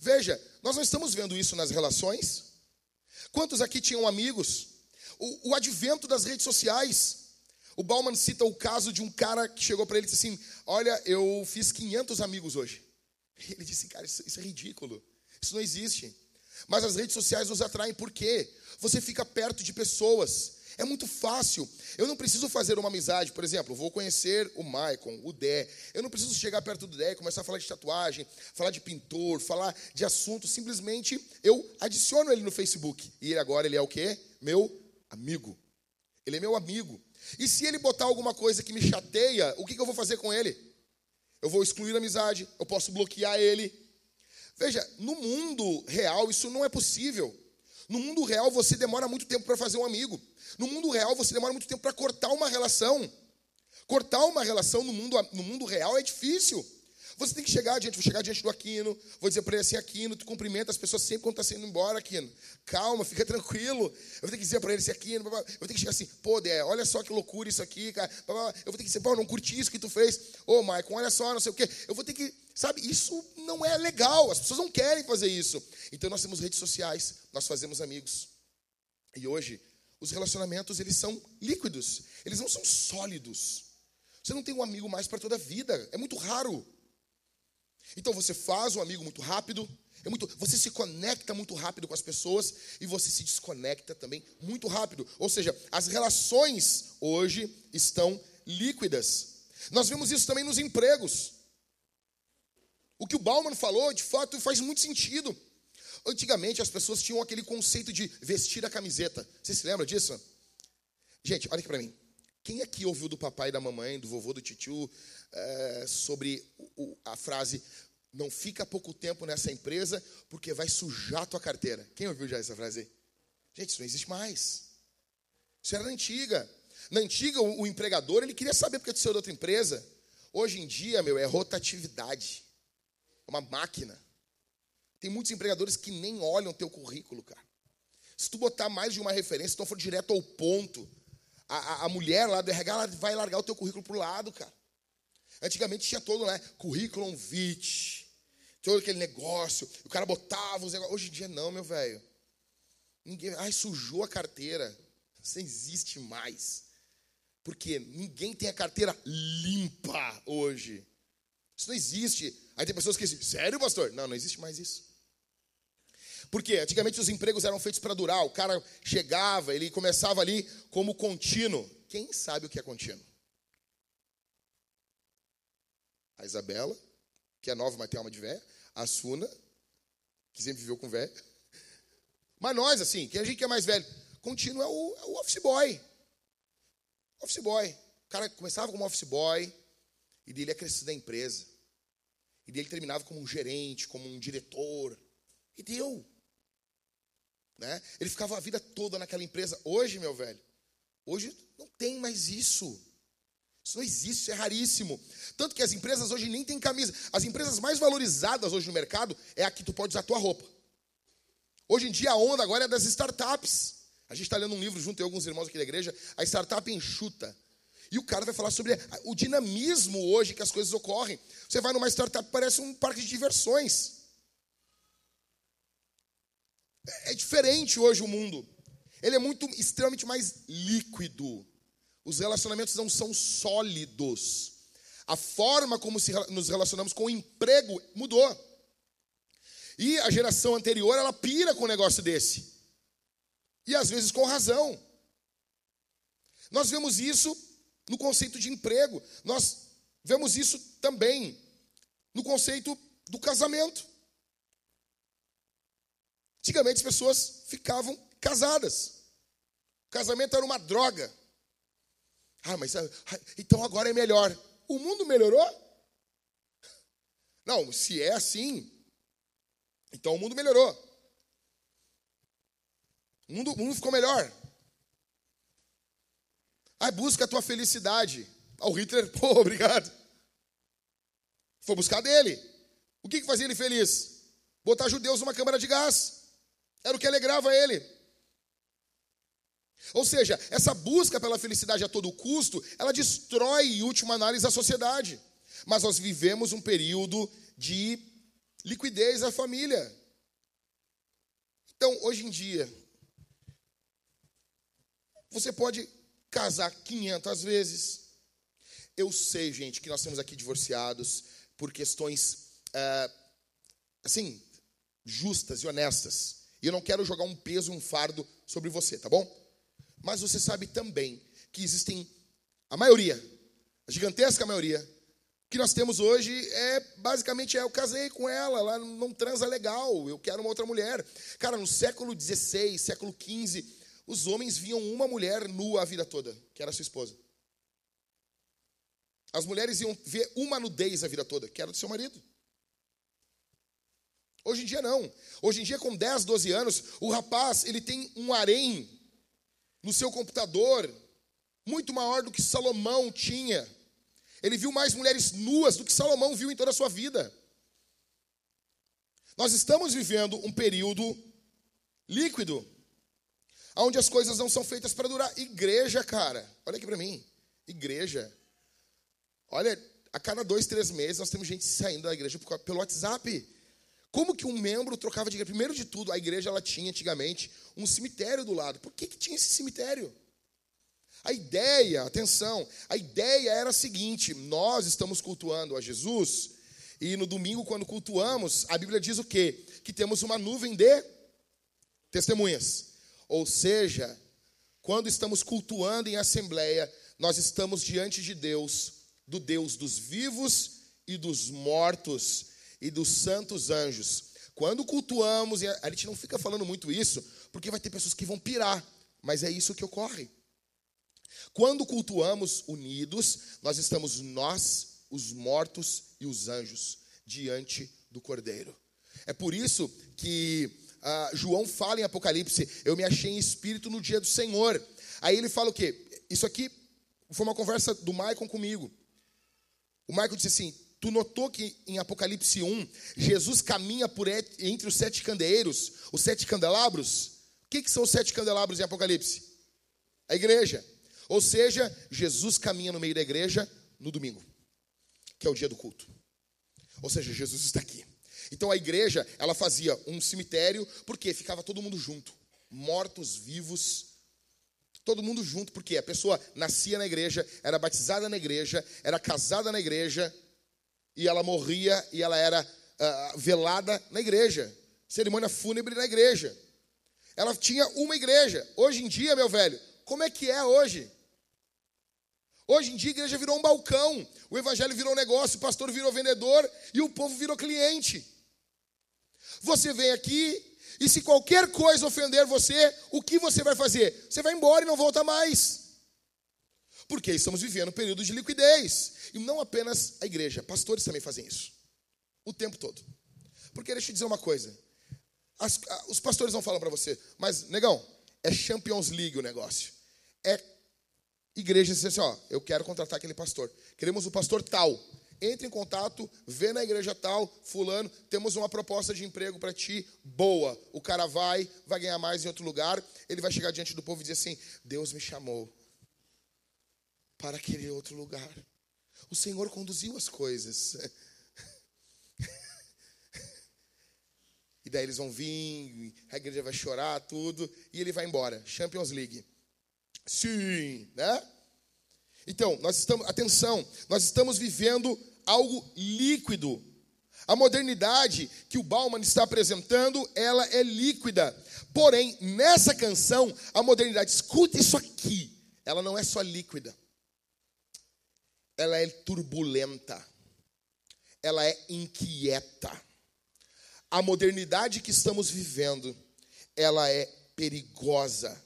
S1: Veja, nós não estamos vendo isso nas relações, Quantos aqui tinham amigos? O, o advento das redes sociais. O Bauman cita o caso de um cara que chegou para ele e disse assim: Olha, eu fiz 500 amigos hoje. Ele disse: Cara, isso, isso é ridículo. Isso não existe. Mas as redes sociais nos atraem por quê? Você fica perto de pessoas é muito fácil. Eu não preciso fazer uma amizade, por exemplo, vou conhecer o Maicon, o Dé. Eu não preciso chegar perto do Dé e começar a falar de tatuagem, falar de pintor, falar de assunto. Simplesmente eu adiciono ele no Facebook. E agora ele é o quê? Meu amigo. Ele é meu amigo. E se ele botar alguma coisa que me chateia, o que eu vou fazer com ele? Eu vou excluir a amizade, eu posso bloquear ele. Veja, no mundo real isso não é possível. No mundo real você demora muito tempo para fazer um amigo. No mundo real, você demora muito tempo para cortar uma relação. Cortar uma relação no mundo, no mundo real é difícil. Você tem que chegar diante, vou chegar diante do Aquino, vou dizer para ele assim, Aquino, tu cumprimenta as pessoas sempre quando está saindo embora, Aquino. Calma, fica tranquilo. Eu vou ter que dizer para ele assim, Aquino, eu vou ter que chegar assim, pô, Dé, olha só que loucura isso aqui, cara. Eu vou ter que dizer, pô, não curti isso que tu fez. Ô, Maicon, olha só, não sei o quê. Eu vou ter que, sabe, isso não é legal. As pessoas não querem fazer isso. Então nós temos redes sociais, nós fazemos amigos. E hoje os relacionamentos eles são líquidos, eles não são sólidos. Você não tem um amigo mais para toda a vida, é muito raro. Então você faz um amigo muito rápido, é muito, você se conecta muito rápido com as pessoas e você se desconecta também muito rápido. Ou seja, as relações hoje estão líquidas. Nós vemos isso também nos empregos. O que o Bauman falou, de fato, faz muito sentido. Antigamente as pessoas tinham aquele conceito de vestir a camiseta. Você se lembra disso? Gente, olha aqui para mim. Quem aqui ouviu do papai da mamãe, do vovô, do tio, é, sobre o, a frase não fica pouco tempo nessa empresa porque vai sujar tua carteira? Quem ouviu já essa frase? Gente, isso não existe mais. Isso era na antiga. Na antiga, o, o empregador, ele queria saber porque tu saiu da outra empresa. Hoje em dia, meu, é rotatividade. É uma máquina. Tem muitos empregadores que nem olham teu currículo, cara. Se tu botar mais de uma referência, tu for direto ao ponto, a, a, a mulher lá do RH vai largar o teu currículo pro lado, cara. Antigamente tinha todo, né? Currículo vitae, todo aquele negócio. O cara botava os negócios. Hoje em dia não, meu velho. Ninguém. Ai, sujou a carteira. Isso não existe mais. Porque ninguém tem a carteira limpa hoje. Isso não existe. Aí tem pessoas que dizem, sério, pastor? Não, não existe mais isso. Porque antigamente os empregos eram feitos para durar. O cara chegava, ele começava ali como contínuo. Quem sabe o que é contínuo? A Isabela, que é nova, mas tem alma de véia. A Suna, que sempre viveu com véia. Mas nós, assim, que a gente que é mais velho, contínuo é o, é o office boy. Office boy. O cara começava como office boy, e dele ia crescendo a empresa. E dele terminava como um gerente, como um diretor. E deu. Né? Ele ficava a vida toda naquela empresa. Hoje, meu velho, hoje não tem mais isso. Isso não existe, isso é raríssimo. Tanto que as empresas hoje nem têm camisa. As empresas mais valorizadas hoje no mercado é a que tu pode usar a tua roupa. Hoje em dia a onda agora é das startups. A gente está lendo um livro junto, tem alguns irmãos aqui da igreja, a startup enxuta. E o cara vai falar sobre o dinamismo hoje que as coisas ocorrem. Você vai numa startup, parece um parque de diversões. É diferente hoje o mundo. Ele é muito extremamente mais líquido. Os relacionamentos não são sólidos. A forma como nos relacionamos com o emprego mudou. E a geração anterior, ela pira com um negócio desse. E às vezes com razão. Nós vemos isso no conceito de emprego. Nós vemos isso também no conceito do casamento. Antigamente as pessoas ficavam casadas. O casamento era uma droga. Ah, mas ah, então agora é melhor. O mundo melhorou? Não, se é assim, então o mundo melhorou. O mundo, o mundo ficou melhor. Aí busca a tua felicidade. O Hitler, pô, obrigado. Foi buscar dele. O que, que fazia ele feliz? Botar judeus numa câmara de gás. Era o que alegrava ele. Ou seja, essa busca pela felicidade a todo custo, ela destrói, em última análise, a sociedade. Mas nós vivemos um período de liquidez da família. Então, hoje em dia, você pode casar 500 vezes. Eu sei, gente, que nós temos aqui divorciados por questões, é, assim, justas e honestas. E eu não quero jogar um peso, um fardo sobre você, tá bom? Mas você sabe também que existem a maioria, a gigantesca maioria, que nós temos hoje é basicamente é eu casei com ela, ela não transa legal, eu quero uma outra mulher. Cara, no século XVI, século XV, os homens viam uma mulher nua a vida toda, que era sua esposa. As mulheres iam ver uma nudez a vida toda, que era do seu marido. Hoje em dia não. Hoje em dia, com 10, 12 anos, o rapaz ele tem um harém no seu computador muito maior do que Salomão tinha. Ele viu mais mulheres nuas do que Salomão viu em toda a sua vida. Nós estamos vivendo um período líquido, onde as coisas não são feitas para durar. Igreja, cara, olha aqui para mim. Igreja. Olha, a cada dois, três meses nós temos gente saindo da igreja pelo WhatsApp. Como que um membro trocava de igreja? Primeiro de tudo, a igreja ela tinha antigamente um cemitério do lado. Por que, que tinha esse cemitério? A ideia, atenção, a ideia era a seguinte: nós estamos cultuando a Jesus, e no domingo, quando cultuamos, a Bíblia diz o quê? Que temos uma nuvem de testemunhas. Ou seja, quando estamos cultuando em assembleia, nós estamos diante de Deus, do Deus dos vivos e dos mortos e dos santos anjos. Quando cultuamos, a gente não fica falando muito isso, porque vai ter pessoas que vão pirar, mas é isso que ocorre. Quando cultuamos unidos, nós estamos nós, os mortos e os anjos, diante do Cordeiro. É por isso que ah, João fala em Apocalipse: Eu me achei em espírito no dia do Senhor. Aí ele fala o quê? Isso aqui foi uma conversa do Maicon comigo. O Maicon disse assim: Tu notou que em Apocalipse 1, Jesus caminha por entre os sete candeeiros, os sete candelabros? O que, que são os sete candelabros em Apocalipse? A igreja. Ou seja, Jesus caminha no meio da igreja no domingo, que é o dia do culto. Ou seja, Jesus está aqui. Então a igreja, ela fazia um cemitério, porque ficava todo mundo junto, mortos, vivos, todo mundo junto, porque a pessoa nascia na igreja, era batizada na igreja, era casada na igreja, e ela morria e ela era uh, velada na igreja. Cerimônia fúnebre na igreja. Ela tinha uma igreja. Hoje em dia, meu velho, como é que é hoje? Hoje em dia a igreja virou um balcão, o evangelho virou um negócio, o pastor virou vendedor e o povo virou cliente. Você vem aqui e se qualquer coisa ofender você, o que você vai fazer? Você vai embora e não volta mais. Porque estamos vivendo um período de liquidez. E não apenas a igreja, pastores também fazem isso. O tempo todo. Porque deixa eu dizer uma coisa. As, os pastores não falam para você, mas, negão, é Champions League o negócio. É igreja dizer assim, ó, eu quero contratar aquele pastor. Queremos o pastor tal. Entre em contato, vê na igreja tal, fulano, temos uma proposta de emprego para ti, boa. O cara vai, vai ganhar mais em outro lugar, ele vai chegar diante do povo e dizer assim: Deus me chamou para aquele outro lugar. O Senhor conduziu as coisas. E daí eles vão vir, a igreja vai chorar, tudo, e ele vai embora. Champions League. Sim, né? Então, nós estamos, atenção, nós estamos vivendo algo líquido. A modernidade que o Bauman está apresentando, ela é líquida. Porém, nessa canção, a modernidade, escuta isso aqui, ela não é só líquida ela é turbulenta, ela é inquieta. A modernidade que estamos vivendo, ela é perigosa.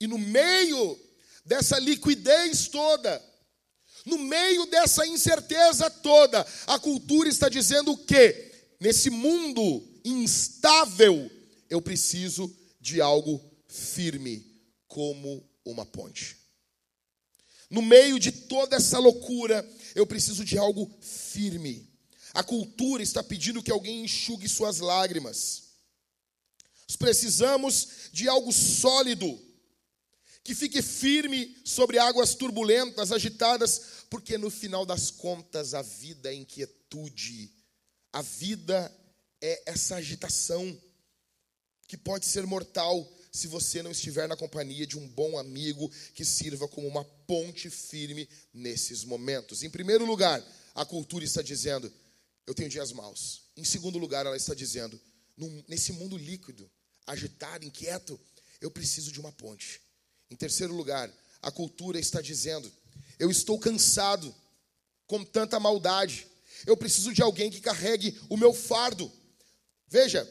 S1: E no meio dessa liquidez toda, no meio dessa incerteza toda, a cultura está dizendo que nesse mundo instável, eu preciso de algo firme, como uma ponte. No meio de toda essa loucura, eu preciso de algo firme. A cultura está pedindo que alguém enxugue suas lágrimas. Nós precisamos de algo sólido, que fique firme sobre águas turbulentas, agitadas, porque no final das contas a vida é inquietude, a vida é essa agitação que pode ser mortal se você não estiver na companhia de um bom amigo que sirva como uma ponte firme nesses momentos. Em primeiro lugar, a cultura está dizendo: eu tenho dias maus. Em segundo lugar, ela está dizendo: nesse mundo líquido, agitado, inquieto, eu preciso de uma ponte. Em terceiro lugar, a cultura está dizendo: eu estou cansado com tanta maldade. Eu preciso de alguém que carregue o meu fardo. Veja,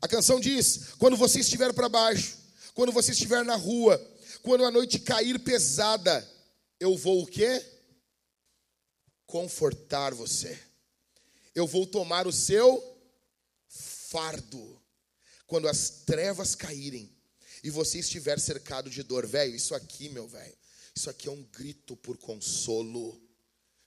S1: a canção diz: quando você estiver para baixo, quando você estiver na rua, quando a noite cair pesada, eu vou o quê? Confortar você. Eu vou tomar o seu fardo. Quando as trevas caírem e você estiver cercado de dor, velho, isso aqui, meu velho, isso aqui é um grito por consolo.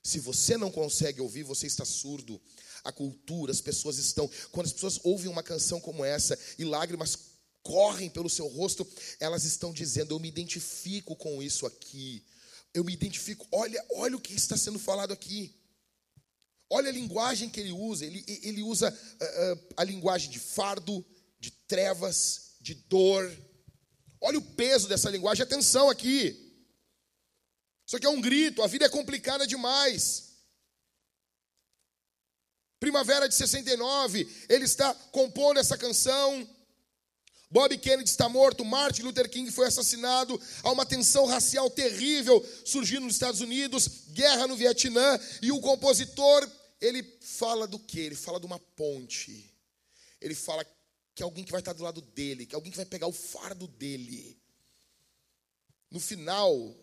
S1: Se você não consegue ouvir, você está surdo a cultura, as pessoas estão. Quando as pessoas ouvem uma canção como essa e lágrimas correm pelo seu rosto, elas estão dizendo: Eu me identifico com isso aqui. Eu me identifico. Olha, olha o que está sendo falado aqui. Olha a linguagem que ele usa. Ele, ele usa uh, uh, a linguagem de fardo, de trevas, de dor. Olha o peso dessa linguagem. Atenção aqui. Isso aqui é um grito. A vida é complicada demais. Primavera de 69, ele está compondo essa canção. Bob Kennedy está morto, Martin Luther King foi assassinado, há uma tensão racial terrível surgindo nos Estados Unidos, guerra no Vietnã, e o compositor, ele fala do que? Ele fala de uma ponte. Ele fala que alguém que vai estar do lado dele, que alguém que vai pegar o fardo dele. No final,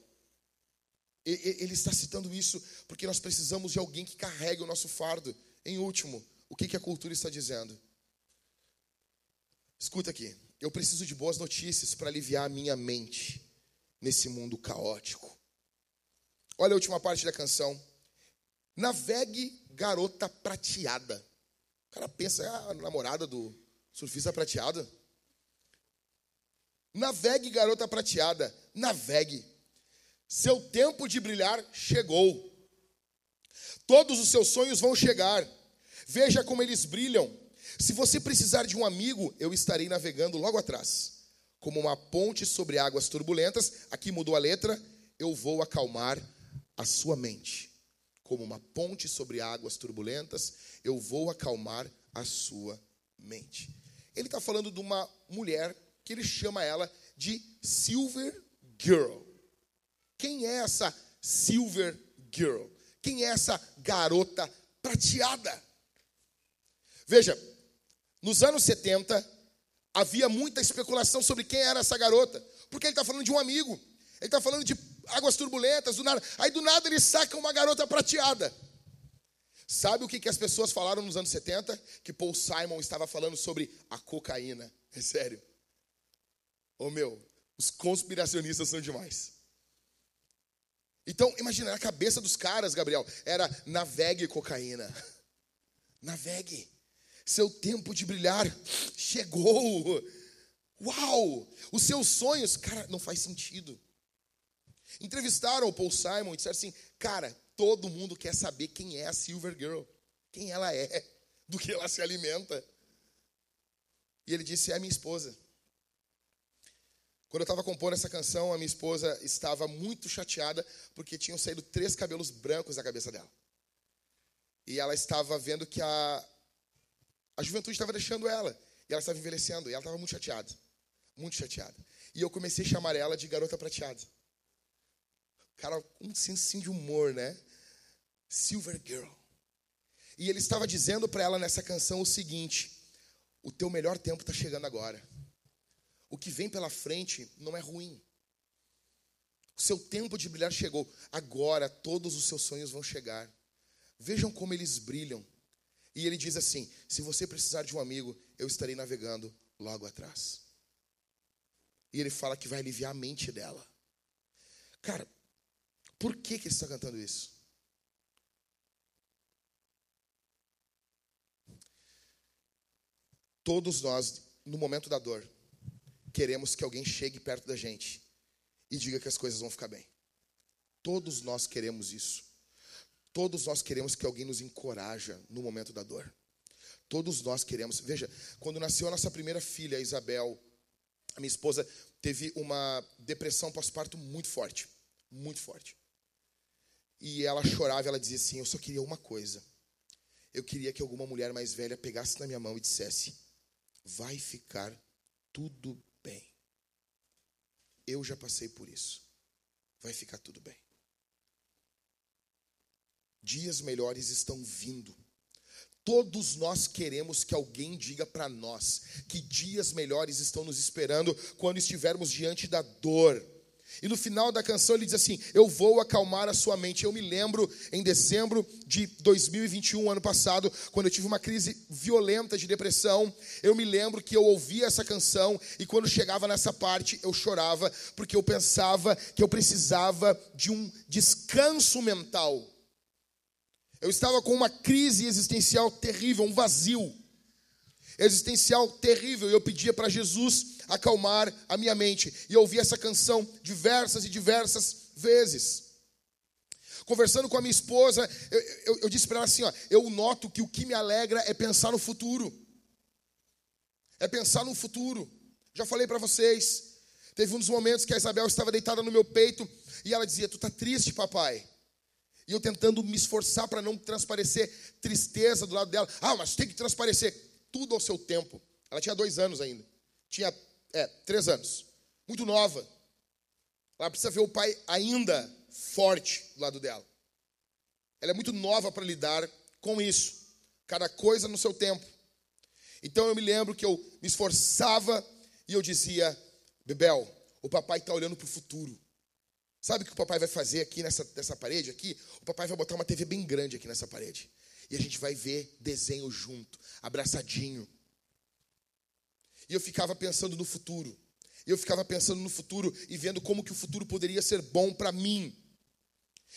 S1: ele está citando isso porque nós precisamos de alguém que carregue o nosso fardo. Em último, o que, a cultura está dizendo? Escuta aqui. eu preciso de boas notícias para aliviar a minha mente nesse mundo caótico. Olha a última parte da canção. Navegue, garota prateada. O cara pensa, é a namorada do surfista prateado. Navegue, garota prateada, navegue. Seu tempo de brilhar chegou. Todos os seus sonhos vão chegar. Veja como eles brilham. Se você precisar de um amigo, eu estarei navegando logo atrás. Como uma ponte sobre águas turbulentas, aqui mudou a letra, eu vou acalmar a sua mente. Como uma ponte sobre águas turbulentas, eu vou acalmar a sua mente. Ele está falando de uma mulher que ele chama ela de Silver Girl. Quem é essa Silver Girl? Quem é essa garota prateada? Veja, nos anos 70, havia muita especulação sobre quem era essa garota, porque ele está falando de um amigo, ele está falando de águas turbulentas, do nada. Aí do nada ele saca uma garota prateada. Sabe o que, que as pessoas falaram nos anos 70? Que Paul Simon estava falando sobre a cocaína. É sério. Ô oh, meu, os conspiracionistas são demais. Então, imagina, a cabeça dos caras, Gabriel, era navegue cocaína. Navegue. Seu tempo de brilhar chegou. Uau! Os seus sonhos, cara, não faz sentido. Entrevistaram o Paul Simon e disseram assim: cara, todo mundo quer saber quem é a Silver Girl, quem ela é, do que ela se alimenta. E ele disse: é a minha esposa. Quando eu estava compondo essa canção, a minha esposa estava muito chateada porque tinham saído três cabelos brancos da cabeça dela. E ela estava vendo que a, a juventude estava deixando ela. E ela estava envelhecendo. E ela estava muito chateada. Muito chateada. E eu comecei a chamar ela de garota prateada. Cara, um sensinho de humor, né? Silver Girl. E ele estava dizendo para ela nessa canção o seguinte: o teu melhor tempo está chegando agora. O que vem pela frente não é ruim. O seu tempo de brilhar chegou. Agora todos os seus sonhos vão chegar. Vejam como eles brilham. E ele diz assim: se você precisar de um amigo, eu estarei navegando logo atrás. E ele fala que vai aliviar a mente dela. Cara, por que, que ele está cantando isso? Todos nós, no momento da dor, queremos que alguém chegue perto da gente e diga que as coisas vão ficar bem. Todos nós queremos isso. Todos nós queremos que alguém nos encoraja no momento da dor. Todos nós queremos. Veja, quando nasceu a nossa primeira filha, Isabel, a minha esposa teve uma depressão pós-parto muito forte, muito forte. E ela chorava, ela dizia assim: Eu só queria uma coisa. Eu queria que alguma mulher mais velha pegasse na minha mão e dissesse: Vai ficar tudo bem. Eu já passei por isso. Vai ficar tudo bem. Dias melhores estão vindo. Todos nós queremos que alguém diga para nós que dias melhores estão nos esperando quando estivermos diante da dor e no final da canção ele diz assim: Eu vou acalmar a sua mente. Eu me lembro em dezembro de 2021, ano passado, quando eu tive uma crise violenta de depressão. Eu me lembro que eu ouvia essa canção e quando chegava nessa parte eu chorava, porque eu pensava que eu precisava de um descanso mental. Eu estava com uma crise existencial terrível, um vazio existencial terrível, e eu pedia para Jesus acalmar a minha mente. E eu ouvi essa canção diversas e diversas vezes. Conversando com a minha esposa, eu, eu, eu disse para ela assim: ó, eu noto que o que me alegra é pensar no futuro. É pensar no futuro. Já falei para vocês. Teve um dos momentos que a Isabel estava deitada no meu peito e ela dizia: Tu está triste, papai? E eu tentando me esforçar para não transparecer tristeza do lado dela. Ah, mas tem que transparecer tudo ao seu tempo. Ela tinha dois anos ainda. Tinha é, três anos. Muito nova. Ela precisa ver o pai ainda forte do lado dela. Ela é muito nova para lidar com isso. Cada coisa no seu tempo. Então eu me lembro que eu me esforçava e eu dizia: Bebel, o papai está olhando para o futuro. Sabe o que o papai vai fazer aqui nessa, nessa parede? Aqui? O papai vai botar uma TV bem grande aqui nessa parede. E a gente vai ver desenho junto, abraçadinho. E eu ficava pensando no futuro. Eu ficava pensando no futuro e vendo como que o futuro poderia ser bom para mim.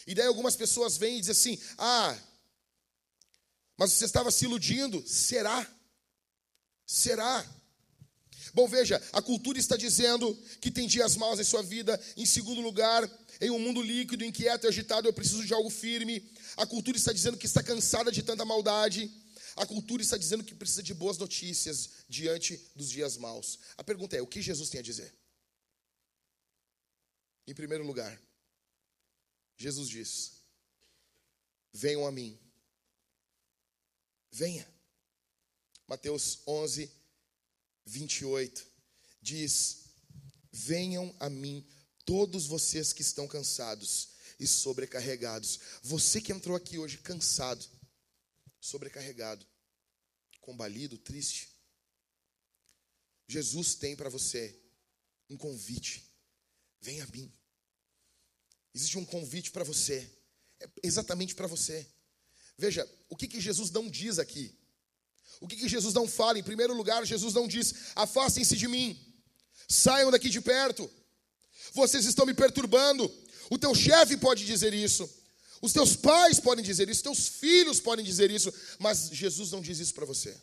S1: E daí algumas pessoas vêm e dizem assim: "Ah, mas você estava se iludindo. Será? Será? Bom, veja, a cultura está dizendo que tem dias maus em sua vida. Em segundo lugar, em um mundo líquido, inquieto e agitado, eu preciso de algo firme. A cultura está dizendo que está cansada de tanta maldade. A cultura está dizendo que precisa de boas notícias diante dos dias maus. A pergunta é: o que Jesus tem a dizer? Em primeiro lugar, Jesus diz: Venham a mim. Venha. Mateus 11, 28 diz: Venham a mim todos vocês que estão cansados e sobrecarregados. Você que entrou aqui hoje cansado, sobrecarregado, combalido, triste. Jesus tem para você um convite. Venha a mim. Existe um convite para você, é exatamente para você. Veja, o que, que Jesus não diz aqui? O que, que Jesus não fala? Em primeiro lugar, Jesus não diz: afastem-se de mim, saiam daqui de perto, vocês estão me perturbando. O teu chefe pode dizer isso, os teus pais podem dizer isso, teus filhos podem dizer isso, mas Jesus não diz isso para você.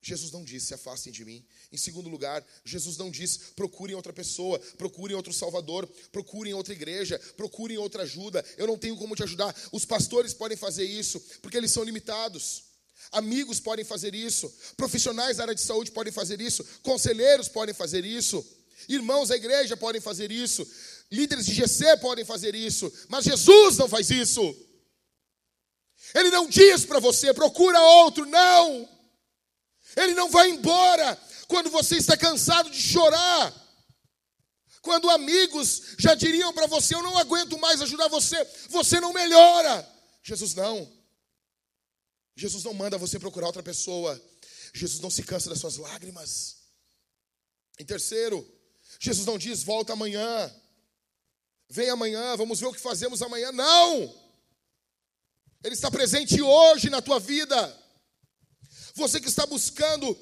S1: Jesus não disse, se afastem de mim. Em segundo lugar, Jesus não diz, procurem outra pessoa, procurem outro Salvador, procurem outra igreja, procurem outra ajuda. Eu não tenho como te ajudar. Os pastores podem fazer isso, porque eles são limitados. Amigos podem fazer isso, profissionais da área de saúde podem fazer isso, conselheiros podem fazer isso, irmãos da igreja podem fazer isso, líderes de GC podem fazer isso, mas Jesus não faz isso. Ele não diz para você, procura outro, não. Ele não vai embora quando você está cansado de chorar. Quando amigos já diriam para você: Eu não aguento mais ajudar você, você não melhora. Jesus não. Jesus não manda você procurar outra pessoa. Jesus não se cansa das suas lágrimas. Em terceiro, Jesus não diz: Volta amanhã. Vem amanhã, vamos ver o que fazemos amanhã. Não! Ele está presente hoje na tua vida. Você que está buscando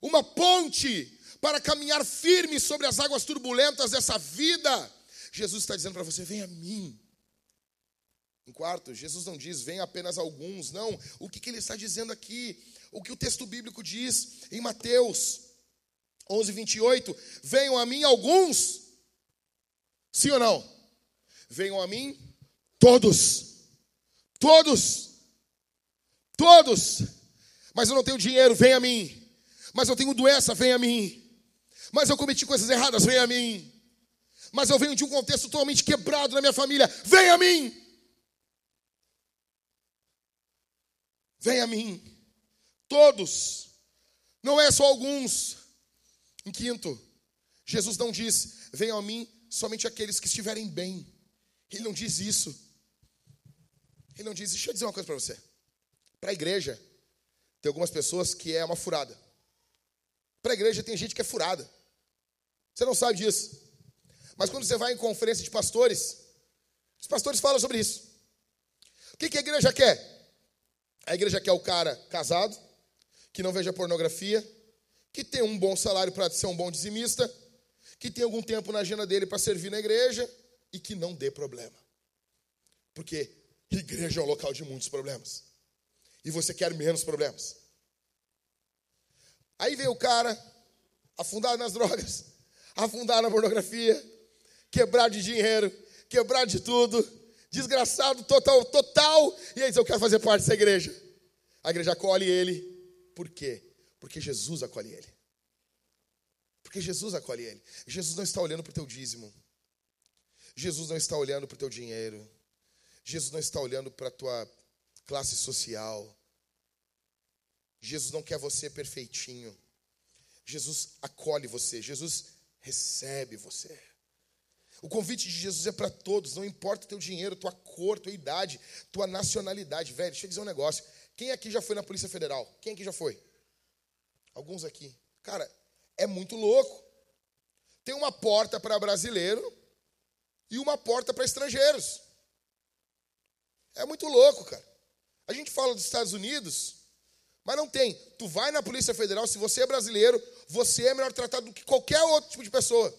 S1: uma ponte para caminhar firme sobre as águas turbulentas dessa vida, Jesus está dizendo para você: vem a mim. Em quarto, Jesus não diz, vem apenas alguns, não. O que, que ele está dizendo aqui? O que o texto bíblico diz em Mateus 11, 28? Venham a mim alguns, sim ou não? Venham a mim todos, todos, todos mas eu não tenho dinheiro, vem a mim. Mas eu tenho doença, vem a mim. Mas eu cometi coisas erradas, vem a mim. Mas eu venho de um contexto totalmente quebrado na minha família, vem a mim. Vem a mim. Todos. Não é só alguns. Em quinto, Jesus não diz: venham a mim somente aqueles que estiverem bem. Ele não diz isso. Ele não diz, deixa eu dizer uma coisa para você. Para a igreja, tem algumas pessoas que é uma furada. Para a igreja tem gente que é furada. Você não sabe disso. Mas quando você vai em conferência de pastores, os pastores falam sobre isso. O que, que a igreja quer? A igreja quer o cara casado, que não veja pornografia, que tem um bom salário para ser um bom dizimista, que tem algum tempo na agenda dele para servir na igreja e que não dê problema. Porque igreja é um local de muitos problemas e você quer menos problemas. Aí veio o cara afundado nas drogas, afundado na pornografia, quebrar de dinheiro, quebrar de tudo, desgraçado total, total, e aí diz, eu quero fazer parte dessa igreja. A igreja acolhe ele. Por quê? Porque Jesus acolhe ele. Porque Jesus acolhe ele. Jesus não está olhando para o teu dízimo. Jesus não está olhando para o teu dinheiro. Jesus não está olhando para a tua classe social. Jesus não quer você perfeitinho. Jesus acolhe você. Jesus recebe você. O convite de Jesus é para todos, não importa o teu dinheiro, tua cor, tua idade, tua nacionalidade. Velho, deixa eu dizer um negócio. Quem aqui já foi na Polícia Federal? Quem aqui já foi? Alguns aqui. Cara, é muito louco. Tem uma porta para brasileiro e uma porta para estrangeiros. É muito louco, cara. A gente fala dos Estados Unidos, Mas não tem. Tu vai na Polícia Federal, se você é brasileiro, você é melhor tratado do que qualquer outro tipo de pessoa.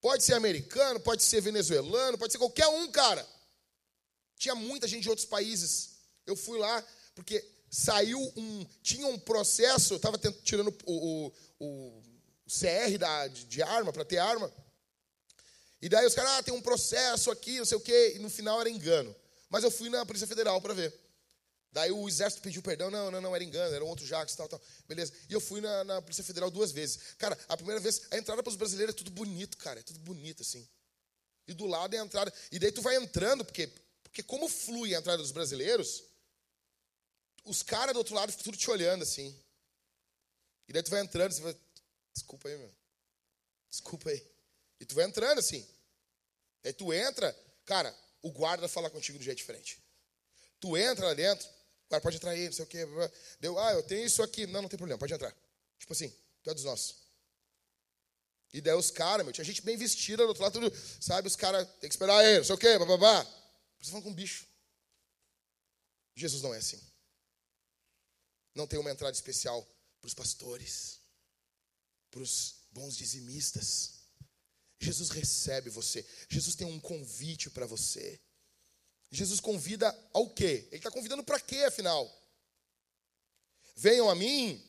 S1: Pode ser americano, pode ser venezuelano, pode ser qualquer um, cara. Tinha muita gente de outros países. Eu fui lá porque saiu um. Tinha um processo, eu estava tirando o, o, o, CR da, de, de arma, para ter arma. E daí os caras, ah, tem um processo aqui, não sei o quê. E no final era engano. Mas eu fui na Polícia Federal para ver. Daí o exército pediu perdão, não, não, não, era engano, era um outro Jacques, tal, tal. Beleza. E eu fui na, na Polícia Federal duas vezes. Cara, a primeira vez, a entrada para os brasileiros é tudo bonito, cara, é tudo bonito, assim. E do lado é a entrada. E daí tu vai entrando, porque, porque como flui a entrada dos brasileiros, os caras do outro lado tudo te olhando, assim. E daí tu vai entrando, você vai, desculpa aí, meu. Desculpa aí. E tu vai entrando, assim. Aí tu entra, cara, o guarda fala contigo de jeito diferente. Tu entra lá dentro, cara, pode entrar aí, não sei o quê. Deu, ah, eu tenho isso aqui. Não, não tem problema, pode entrar. Tipo assim, tu é dos nossos. E daí os caras, meu, tinha gente bem vestida do outro lado, tudo, sabe? Os caras, tem que esperar aí, não sei o quê, bababá. Você falando com um bicho. Jesus não é assim. Não tem uma entrada especial para os pastores, para os bons dizimistas. Jesus recebe você. Jesus tem um convite para você. Jesus convida ao quê? Ele está convidando para quê, afinal? Venham a mim,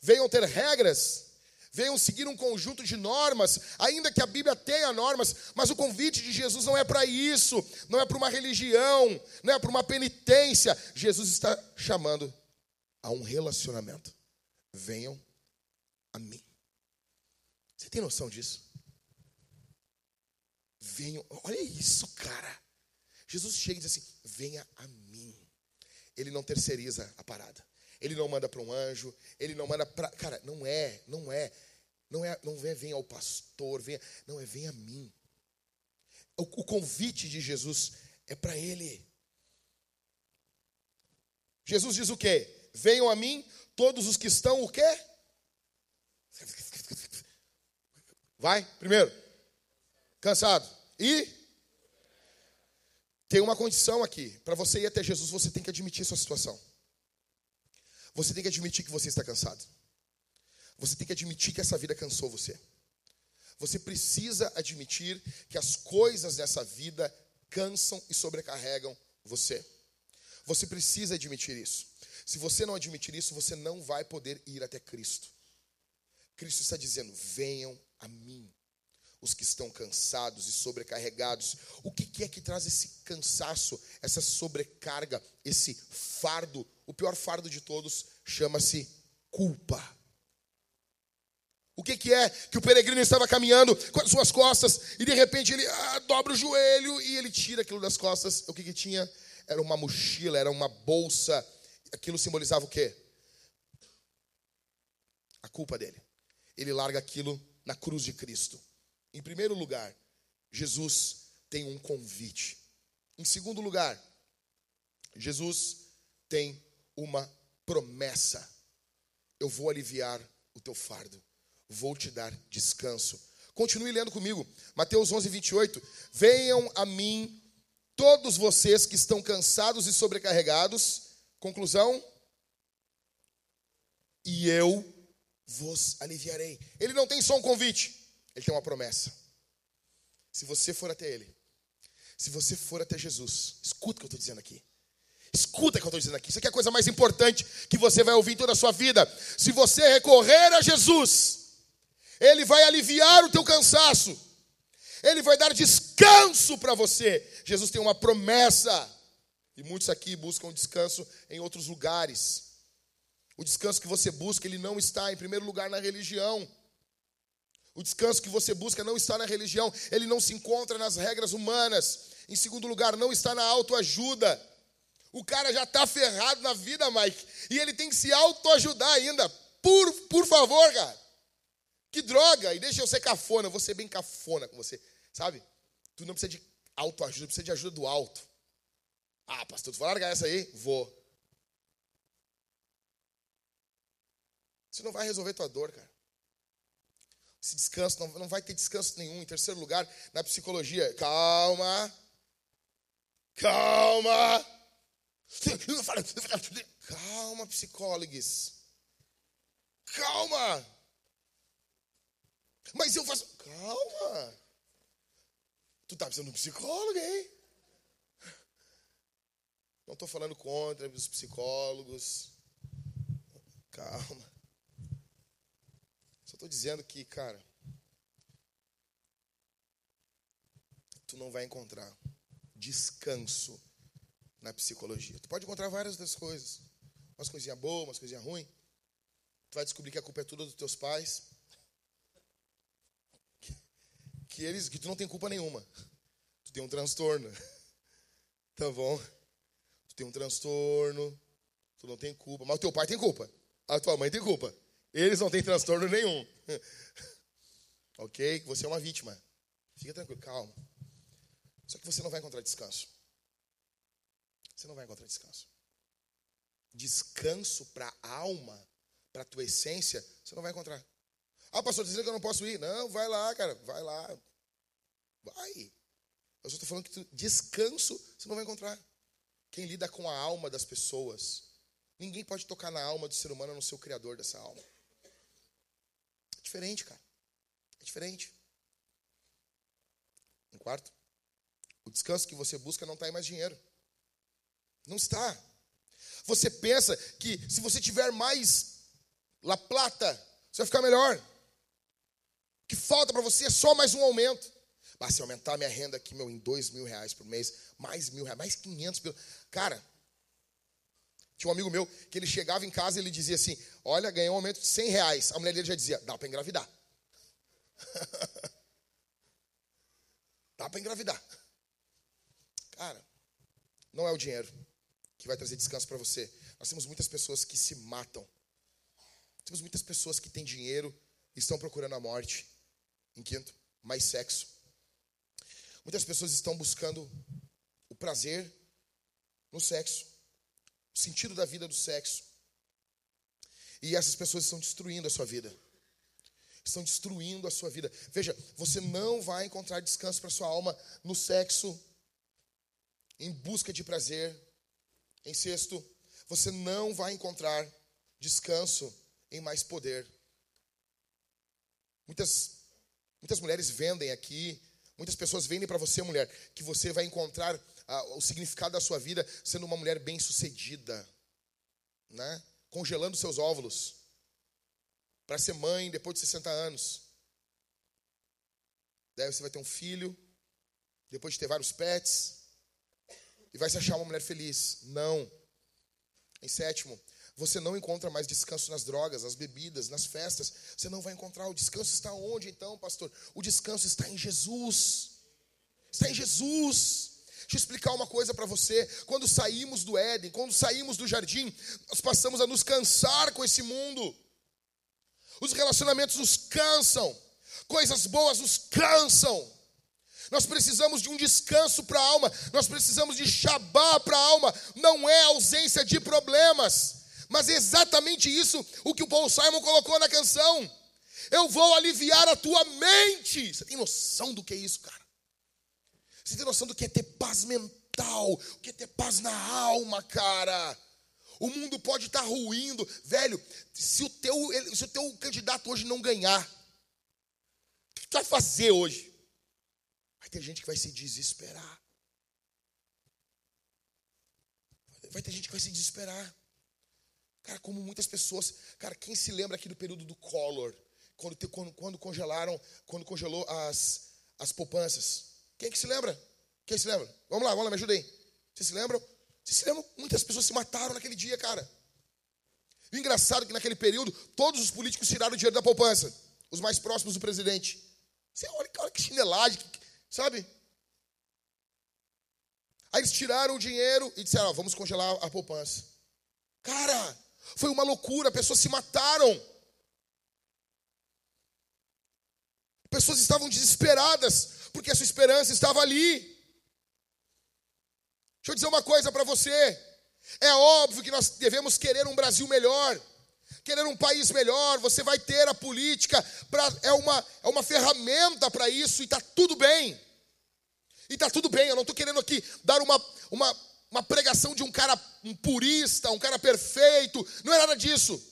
S1: venham ter regras, venham seguir um conjunto de normas, ainda que a Bíblia tenha normas, mas o convite de Jesus não é para isso, não é para uma religião, não é para uma penitência. Jesus está chamando a um relacionamento. Venham a mim. Você tem noção disso? Venham, olha isso, cara. Jesus chega e diz assim: venha a mim. Ele não terceiriza a parada. Ele não manda para um anjo, ele não manda para. Cara, não é, não é. Não é, não é venha ao pastor, venha, não é venha a mim. O, o convite de Jesus é para ele. Jesus diz o quê? Venham a mim todos os que estão o quê? Vai, primeiro. Cansado. E tem uma condição aqui. Para você ir até Jesus, você tem que admitir sua situação. Você tem que admitir que você está cansado. Você tem que admitir que essa vida cansou você. Você precisa admitir que as coisas dessa vida cansam e sobrecarregam você. Você precisa admitir isso. Se você não admitir isso, você não vai poder ir até Cristo. Cristo está dizendo: venham a mim os que estão cansados e sobrecarregados. O que é que traz esse cansaço, essa sobrecarga, esse fardo? O pior fardo de todos chama-se culpa. O que, que, é que o peregrino estava caminhando com as suas costas e de repente ele ah, dobra o joelho e ele tira aquilo das costas? O que, que tinha? Era uma mochila, era uma bolsa. Aquilo simbolizava o quê? A culpa dele. Ele larga aquilo na cruz de Cristo. Em primeiro lugar, Jesus tem um convite. Em segundo lugar, Jesus tem uma promessa. Eu vou aliviar o teu fardo, vou te dar descanso. Continue lendo comigo, Mateus 11, 28. Venham a mim todos vocês que estão cansados e sobrecarregados. Conclusão? E eu vos aliviarei. Ele não tem só um convite, ele tem uma promessa. Se você for até Ele, se você for até Jesus, escuta o que eu estou dizendo aqui. Escuta o que eu estou dizendo aqui. Isso aqui é a coisa mais importante que você vai ouvir em toda a sua vida. Se você recorrer a Jesus, Ele vai aliviar o teu cansaço. Ele vai dar descanso para você. Jesus tem uma promessa. E muitos aqui buscam descanso em outros lugares. O descanso que você busca, ele não está em primeiro lugar na religião. O descanso que você busca não está na religião, ele não se encontra nas regras humanas. Em segundo lugar, não está na autoajuda. O cara já está ferrado na vida, Mike, e ele tem que se autoajudar ainda. Por, por favor, cara. Que droga! E deixa eu ser cafona, eu vou ser bem cafona com você, sabe? Tu não precisa de autoajuda, precisa de ajuda do alto. Ah, pastor, tu vai largar essa aí? Vou. Isso não vai resolver tua dor, cara esse descanso, não, não vai ter descanso nenhum. Em terceiro lugar, na psicologia, calma, calma. Calma, psicólogos. Calma. Mas eu faço. Calma. Tu tá precisando de um psicólogo, hein? Não estou falando contra os psicólogos. Calma. Só estou dizendo que, cara, tu não vai encontrar descanso na psicologia. Tu pode encontrar várias outras coisas. Umas coisinhas boas, umas coisinhas ruins. Tu vai descobrir que a culpa é toda dos teus pais. Que, que eles, que tu não tem culpa nenhuma. Tu tem um transtorno. Tá bom? Tem um transtorno. Tu não tem culpa. Mas o teu pai tem culpa. A tua mãe tem culpa. Eles não têm transtorno nenhum. ok? Você é uma vítima. Fica tranquilo, calma. Só que você não vai encontrar descanso. Você não vai encontrar descanso. Descanso para a alma, para a tua essência, você não vai encontrar. Ah, pastor, dizendo que eu não posso ir? Não, vai lá, cara, vai lá. Vai. Eu só estou falando que descanso você não vai encontrar. Quem lida com a alma das pessoas, ninguém pode tocar na alma do ser humano, no seu criador dessa alma. É diferente, cara. É diferente. Em quarto, o descanso que você busca não está em mais dinheiro. Não está. Você pensa que se você tiver mais La Plata, você vai ficar melhor. O que falta para você é só mais um aumento. Mas se aumentar minha renda aqui, meu, em dois mil reais por mês, mais mil reais, mais quinhentos pelo. Cara, tinha um amigo meu que ele chegava em casa e ele dizia assim: Olha, ganhou um aumento de cem reais. A mulher dele já dizia: Dá para engravidar. Dá para engravidar. Cara, não é o dinheiro que vai trazer descanso para você. Nós temos muitas pessoas que se matam. Temos muitas pessoas que têm dinheiro e estão procurando a morte. Em quinto, mais sexo. Muitas pessoas estão buscando o prazer no sexo, o sentido da vida do sexo. E essas pessoas estão destruindo a sua vida. Estão destruindo a sua vida. Veja, você não vai encontrar descanso para sua alma no sexo, em busca de prazer, em sexto, você não vai encontrar descanso em mais poder. Muitas, muitas mulheres vendem aqui, muitas pessoas vendem para você, mulher, que você vai encontrar ah, o significado da sua vida sendo uma mulher bem-sucedida, né? congelando seus óvulos, para ser mãe depois de 60 anos. Daí você vai ter um filho, depois de ter vários pets, e vai se achar uma mulher feliz. Não. Em sétimo, você não encontra mais descanso nas drogas, nas bebidas, nas festas. Você não vai encontrar. O descanso está onde então, pastor? O descanso está em Jesus. Está em Jesus. Deixa eu explicar uma coisa para você. Quando saímos do Éden, quando saímos do jardim, nós passamos a nos cansar com esse mundo. Os relacionamentos nos cansam. Coisas boas nos cansam. Nós precisamos de um descanso para a alma, nós precisamos de Shabá para a alma, não é ausência de problemas, mas é exatamente isso o que o Paul Simon colocou na canção. Eu vou aliviar a tua mente. Você tem noção do que é isso, cara? Você tem noção do que é ter paz mental, o que é ter paz na alma, cara? O mundo pode estar ruindo, velho. Se o teu, se o teu candidato hoje não ganhar, o que tu vai fazer hoje? Vai ter gente que vai se desesperar. Vai ter gente que vai se desesperar. Cara, como muitas pessoas. Cara, quem se lembra aqui do período do Collor? Quando, quando, quando congelaram, quando congelou as, as poupanças. Quem que se lembra? Quem se lembra? Vamos lá, vamos lá, me ajudem. Vocês se lembram? Vocês se lembram? Muitas pessoas se mataram naquele dia, cara. E o engraçado é que naquele período, todos os políticos tiraram o dinheiro da poupança. Os mais próximos do presidente. Você olha, olha que chinelagem, Sabe? Aí eles tiraram o dinheiro e disseram: vamos congelar a poupança. Cara, foi uma loucura, pessoas se mataram. Pessoas estavam desesperadas, porque a sua esperança estava ali. Deixa eu dizer uma coisa para você. É óbvio que nós devemos querer um Brasil melhor, querer um país melhor. Você vai ter a política, pra, é, uma, é uma ferramenta para isso e está tudo bem. E está tudo bem, eu não estou querendo aqui dar uma, uma, uma pregação de um cara um purista, um cara perfeito. Não é nada disso.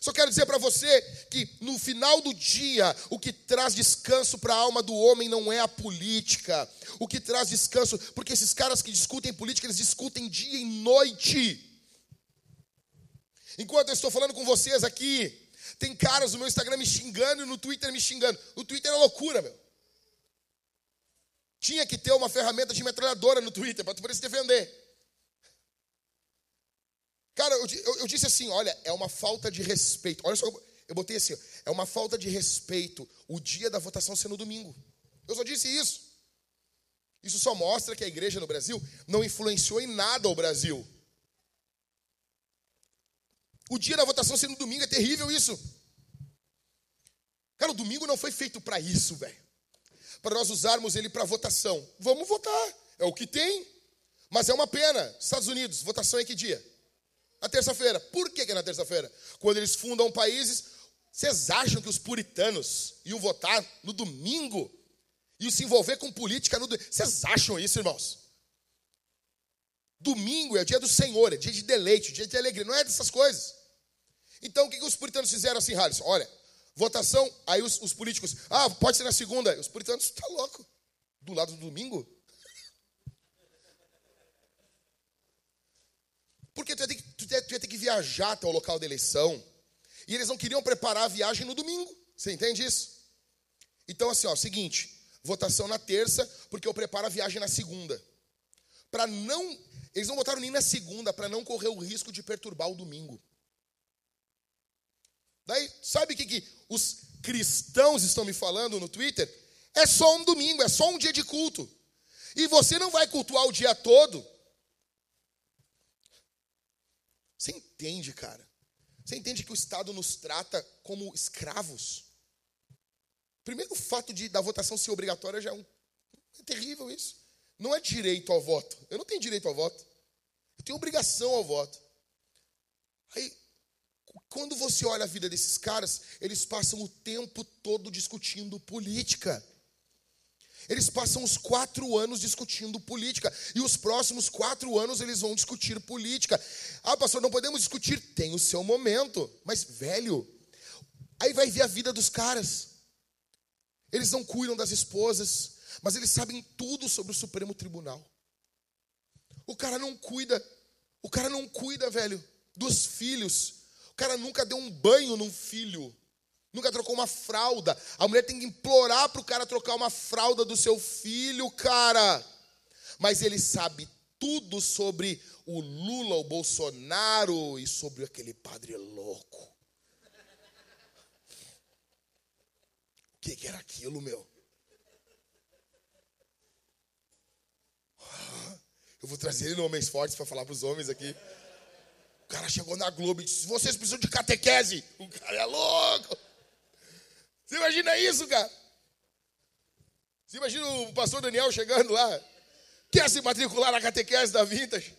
S1: Só quero dizer para você que no final do dia, o que traz descanso para a alma do homem não é a política. O que traz descanso, porque esses caras que discutem política, eles discutem dia e noite. Enquanto eu estou falando com vocês aqui, tem caras no meu Instagram me xingando e no Twitter me xingando. O Twitter é loucura, meu. Tinha que ter uma ferramenta de metralhadora no Twitter para tu poder se defender. Cara, eu, eu, eu, disse assim: olha, é uma falta de respeito. Olha só, eu botei assim: é uma falta de respeito o dia da votação ser no domingo. Eu só disse isso. Isso só mostra que a igreja no Brasil não influenciou em nada o Brasil. O dia da votação ser no domingo é terrível isso. Cara, o domingo não foi feito para isso, velho. Para nós usarmos ele para votação. Vamos votar, é o que tem. Mas é uma pena. Estados Unidos, votação é que dia? Na terça-feira. Por que, que é na terça-feira? Quando eles fundam países, vocês acham que os puritanos iam votar no domingo? Iam se envolver com política no domingo? Vocês acham isso, irmãos? Domingo é o dia do Senhor, é dia de deleite, dia de alegria, não é dessas coisas. Então, o que, que os puritanos fizeram assim, Harris? Olha, votação, aí os, os, políticos, ah, pode ser na segunda. Os puritanos, tá louco? Do lado do domingo? Porque tu ia, que, tu, ia, tu ia ter que viajar até o local da eleição. E eles não queriam preparar a viagem no domingo. Você entende isso? Então, assim, ó, seguinte: votação na terça, porque eu preparo a viagem na segunda. Para não. Eles não votaram nem na segunda, para não correr o risco de perturbar o domingo. Daí, sabe o que, que os cristãos estão me falando no Twitter? É só um domingo, é só um dia de culto. E você não vai cultuar o dia todo. Você entende, cara? Você entende que o Estado nos trata como escravos? Primeiro, o fato de da votação ser obrigatória já é, um, é terrível isso. Não é direito ao voto. Eu não tenho direito ao voto. Eu tenho obrigação ao voto. Aí, quando você olha a vida desses caras, eles passam o tempo todo discutindo política. Eles passam os quatro anos discutindo política. E os próximos quatro anos eles vão discutir política. Ah, pastor, não podemos discutir. Tem o seu momento. Mas, velho, aí vai ver a vida dos caras. Eles não cuidam das esposas, mas eles sabem tudo sobre o Supremo Tribunal. O cara não cuida, o cara não cuida, velho, dos filhos cara nunca deu um banho num filho, nunca trocou uma fralda. A mulher tem que implorar para o cara trocar uma fralda do seu filho, cara. Mas ele sabe tudo sobre o Lula, o Bolsonaro e sobre aquele padre louco. O que, que era aquilo, meu? Eu vou trazer ele no Homens Fortes para falar para os homens aqui cara chegou na Globo e disse: vocês precisam de catequese. O cara é louco. Você imagina isso, cara? Você imagina o pastor Daniel chegando lá? Quer se matricular na catequese da Vintage?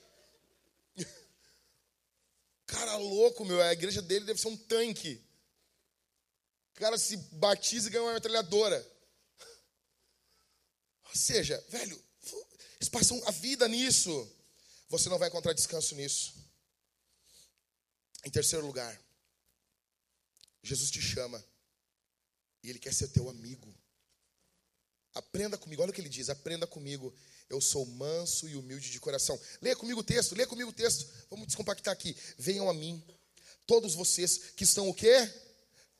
S1: Cara louco, meu. A igreja dele deve ser um tanque. O cara se batiza e ganha uma metralhadora. Ou seja, velho, eles passam a vida nisso. Você não vai encontrar descanso nisso. Em terceiro lugar, Jesus te chama e Ele quer ser teu amigo. Aprenda comigo, olha o que ele diz: aprenda comigo. Eu sou manso e humilde de coração. Leia comigo o texto, leia comigo o texto. Vamos descompactar aqui. Venham a mim, todos vocês que estão o quê?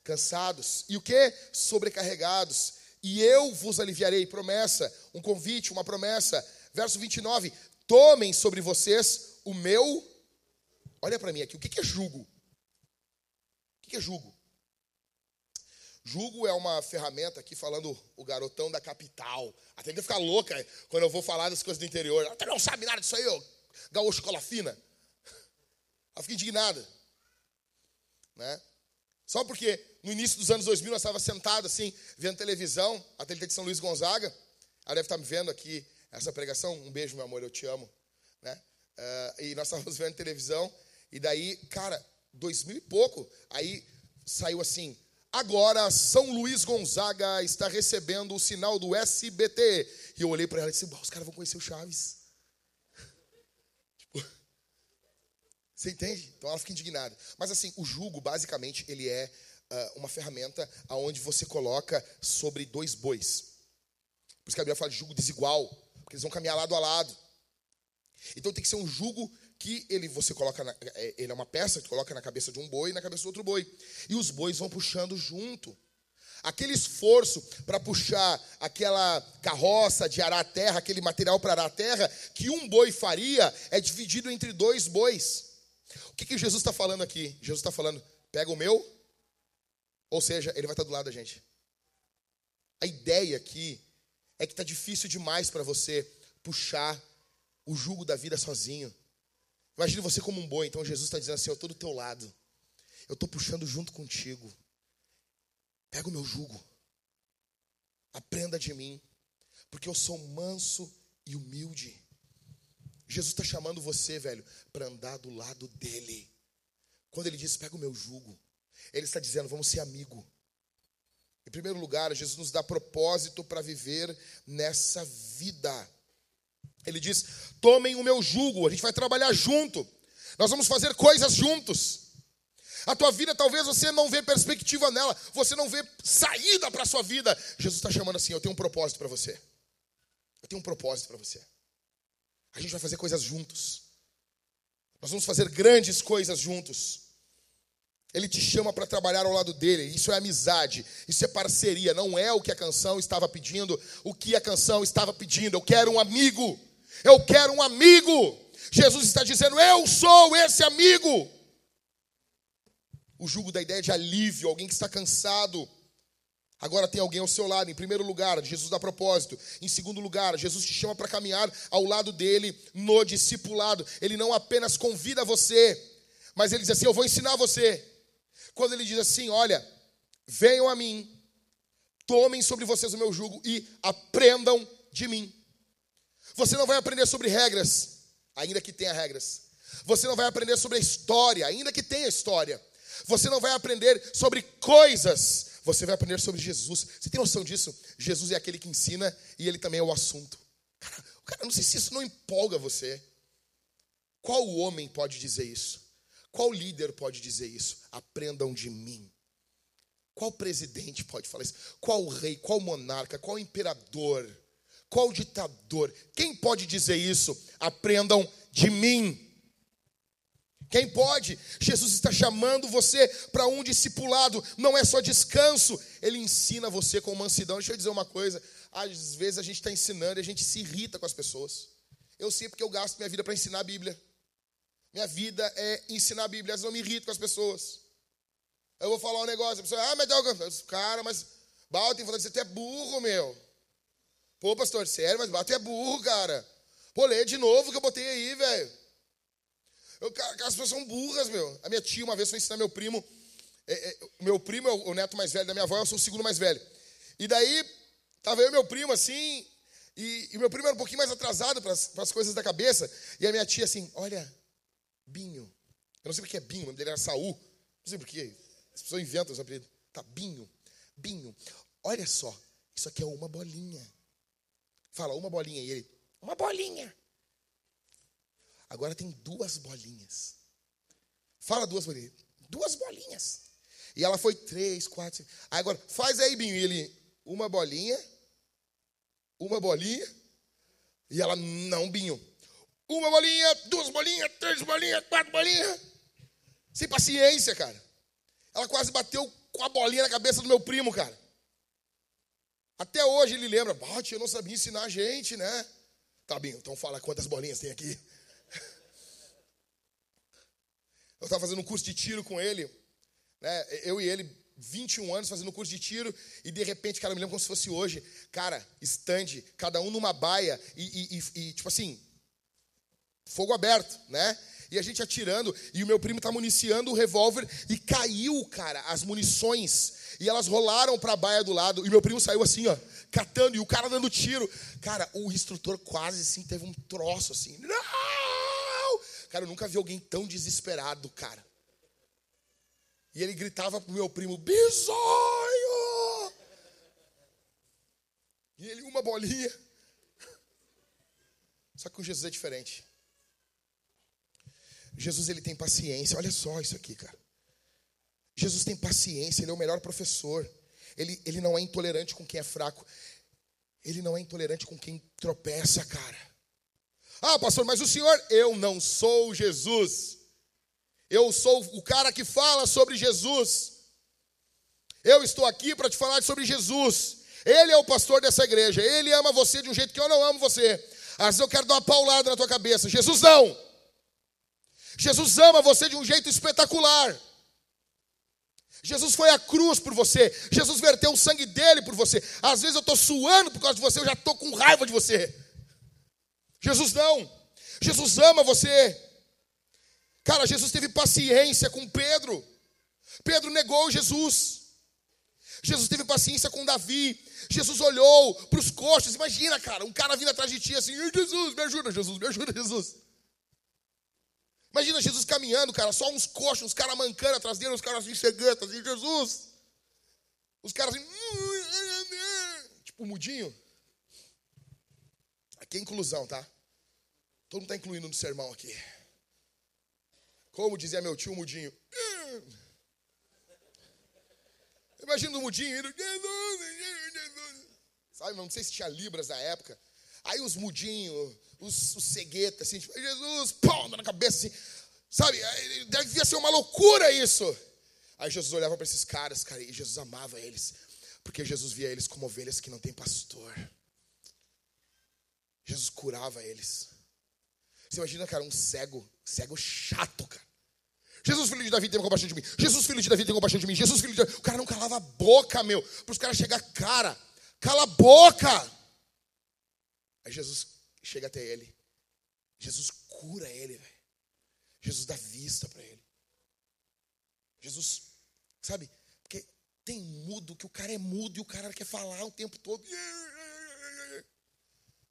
S1: Cansados. E o quê? Sobrecarregados. E eu vos aliviarei. Promessa, um convite, uma promessa. Verso 29. Tomem sobre vocês o meu Olha para mim aqui, o que é jugo? O que é jugo? Jugo é uma ferramenta aqui falando o garotão da capital. Até que ficar louca quando eu vou falar das coisas do interior. Ela não sabe nada disso aí, ô gaúcho cola fina. Ela fica indignada. Né? Só porque no início dos anos 2000 nós estávamos sentados assim, vendo televisão, a TLT de São Luís Gonzaga. Ela deve estar me vendo aqui essa pregação. Um beijo, meu amor, eu te amo. Né? Uh, e nós estávamos vendo televisão e daí, cara, dois mil e pouco, aí saiu assim: agora São Luís Gonzaga está recebendo o sinal do SBT. E eu olhei para ela e disse: os caras vão conhecer o Chaves. Você entende? Então ela fica indignada. Mas assim, o jugo, basicamente, ele é uh, uma ferramenta aonde você coloca sobre dois bois. Por isso que a Bíblia fala de jugo desigual, porque eles vão caminhar lado a lado. Então tem que ser um jugo que ele você coloca na, é, ele é uma peça que coloca na cabeça de um boi e na cabeça do outro boi. E os bois vão puxando junto. Aquele esforço para puxar aquela carroça de arar a terra, aquele material para arar a terra, que um boi faria, é dividido entre dois bois. O que, que Jesus está falando aqui? Jesus está falando, pega o meu, ou seja, ele vai estar do lado da gente. A ideia aqui é que está difícil demais para você puxar o jugo da vida sozinho. Imagine você como um boi, então Jesus está dizendo assim: Eu estou do teu lado, eu estou puxando junto contigo. Pega o meu jugo, aprenda de mim, porque eu sou manso e humilde. Jesus está chamando você, velho, para andar do lado dele. Quando ele diz, pega o meu jugo, ele está dizendo, vamos ser amigo. Em primeiro lugar, Jesus nos dá propósito para viver nessa vida. Ele diz: tomem o meu jugo, a gente vai trabalhar junto, nós vamos fazer coisas juntos. A tua vida talvez você não vê perspectiva nela, você não vê saída para a sua vida. Jesus está chamando assim: eu tenho um propósito para você. Eu tenho um propósito para você. A gente vai fazer coisas juntos. Nós vamos fazer grandes coisas juntos. Ele te chama para trabalhar ao lado dele. Isso é amizade, isso é parceria. Não é o que a canção estava pedindo, o que a canção estava pedindo. Eu quero um amigo. Eu quero um amigo. Jesus está dizendo: Eu sou esse amigo. O jugo da ideia de alívio, alguém que está cansado. Agora tem alguém ao seu lado. Em primeiro lugar, Jesus dá propósito. Em segundo lugar, Jesus te chama para caminhar ao lado dele no discipulado. Ele não apenas convida você, mas ele diz assim: Eu vou ensinar você. Quando ele diz assim: Olha, venham a mim, tomem sobre vocês o meu jugo e aprendam de mim. Você não vai aprender sobre regras, ainda que tenha regras. Você não vai aprender sobre a história, ainda que tenha história. Você não vai aprender sobre coisas, você vai aprender sobre Jesus. Você tem noção disso? Jesus é aquele que ensina e ele também é o assunto. Cara, cara, não sei se isso não empolga você. Qual homem pode dizer isso? Qual líder pode dizer isso? Aprendam de mim. Qual presidente pode falar isso? Qual rei, qual monarca, qual imperador, qual ditador? Quem pode dizer isso? Aprendam de mim. Quem pode? Jesus está chamando você para um discipulado, não é só descanso, ele ensina você com mansidão. Deixa eu dizer uma coisa: às vezes a gente está ensinando e a gente se irrita com as pessoas. Eu sei porque eu gasto minha vida para ensinar a Bíblia. Minha vida é ensinar a Bíblia, às vezes eu me irrito com as pessoas. Eu vou falar um negócio, a pessoa, ah, mas cara, mas Balto tem falado que você é burro, meu. Pô, pastor, sério, mas Balto é burro, cara. Pô, lê de novo que eu botei aí, velho. As pessoas são burras, meu. A minha tia uma vez foi ensinar meu primo. É, é, meu primo é o neto mais velho da minha avó, eu sou o segundo mais velho. E daí, tava eu e meu primo assim, e, e meu primo era um pouquinho mais atrasado para as coisas da cabeça. E a minha tia assim, olha, Binho. Eu não sei porque é Binho, o nome dele era Saul. Não sei porquê. As pessoas inventam os apelidos. Tá, Binho. Binho. Olha só, isso aqui é uma bolinha. Fala, uma bolinha. E ele, uma bolinha. Agora tem duas bolinhas. Fala duas bolinhas. Duas bolinhas. E ela foi três, quatro, cinco. Agora, faz aí, Binho. E ele, uma bolinha, uma bolinha. E ela, não, Binho. Uma bolinha, duas bolinhas, três bolinhas, quatro bolinhas. Sem paciência, cara. Ela quase bateu com a bolinha na cabeça do meu primo, cara. Até hoje ele lembra, bate, eu não sabia ensinar a gente, né? Tá bem, então fala quantas bolinhas tem aqui. Eu estava fazendo um curso de tiro com ele, né? Eu e ele, 21 anos fazendo um curso de tiro, e de repente, cara, eu me lembro como se fosse hoje. Cara, stand, cada um numa baia, e, e, e tipo assim, fogo aberto, né? E a gente atirando, e o meu primo tá municiando o revólver, e caiu, cara, as munições, e elas rolaram para a baia do lado, e meu primo saiu assim, ó, catando, e o cara dando tiro. Cara, o instrutor quase assim teve um troço assim, não! Cara, eu nunca vi alguém tão desesperado, cara. E ele gritava pro meu primo: Bisonho! E ele, uma bolinha. Só que com Jesus é diferente. Jesus ele tem paciência. Olha só isso aqui, cara. Jesus tem paciência, ele é o melhor professor. Ele, ele não é intolerante com quem é fraco. Ele não é intolerante com quem tropeça, cara. Ah, pastor, mas o senhor, eu não sou Jesus. Eu sou o cara que fala sobre Jesus. Eu estou aqui para te falar sobre Jesus. Ele é o pastor dessa igreja. Ele ama você de um jeito que eu não amo você. Às vezes eu quero dar uma paulada na tua cabeça. Jesus não. Jesus ama você de um jeito espetacular. Jesus foi à cruz por você. Jesus verteu o sangue dele por você. Às vezes eu estou suando por causa de você, eu já estou com raiva de você. Jesus não. Jesus ama você. Cara, Jesus teve paciência com Pedro. Pedro negou Jesus. Jesus teve paciência com Davi. Jesus olhou para os coxos. Imagina, cara, um cara vindo atrás de ti assim: Jesus, me ajuda, Jesus, me ajuda, Jesus. Imagina Jesus caminhando, cara, só uns coxos, uns caras mancando atrás dele, uns caras assim chegando, assim, Jesus. Os caras assim, tipo mudinho. Aqui é inclusão, tá? Todo mundo está incluindo no sermão aqui. Como dizia meu tio Mudinho. Imagina o Mudinho indo, Sabe, não sei se tinha libras na época. Aí os mudinhos, os, os ceguetas, assim, tipo, Jesus, pau, na cabeça, assim. Sabe, devia ser uma loucura isso. Aí Jesus olhava para esses caras, cara, e Jesus amava eles. Porque Jesus via eles como ovelhas que não tem pastor. Jesus curava eles. Você imagina, cara, um cego, cego chato, cara. Jesus, filho de Davi, tem compaixão de mim. Jesus, filho de Davi, tem compaixão de mim. Jesus, filho de Davi. O cara não calava a boca, meu. Para os caras chegar, cara, cala a boca. Aí Jesus chega até ele. Jesus cura ele, velho. Jesus dá vista para ele. Jesus, sabe? Porque tem mudo que o cara é mudo e o cara quer falar o tempo todo.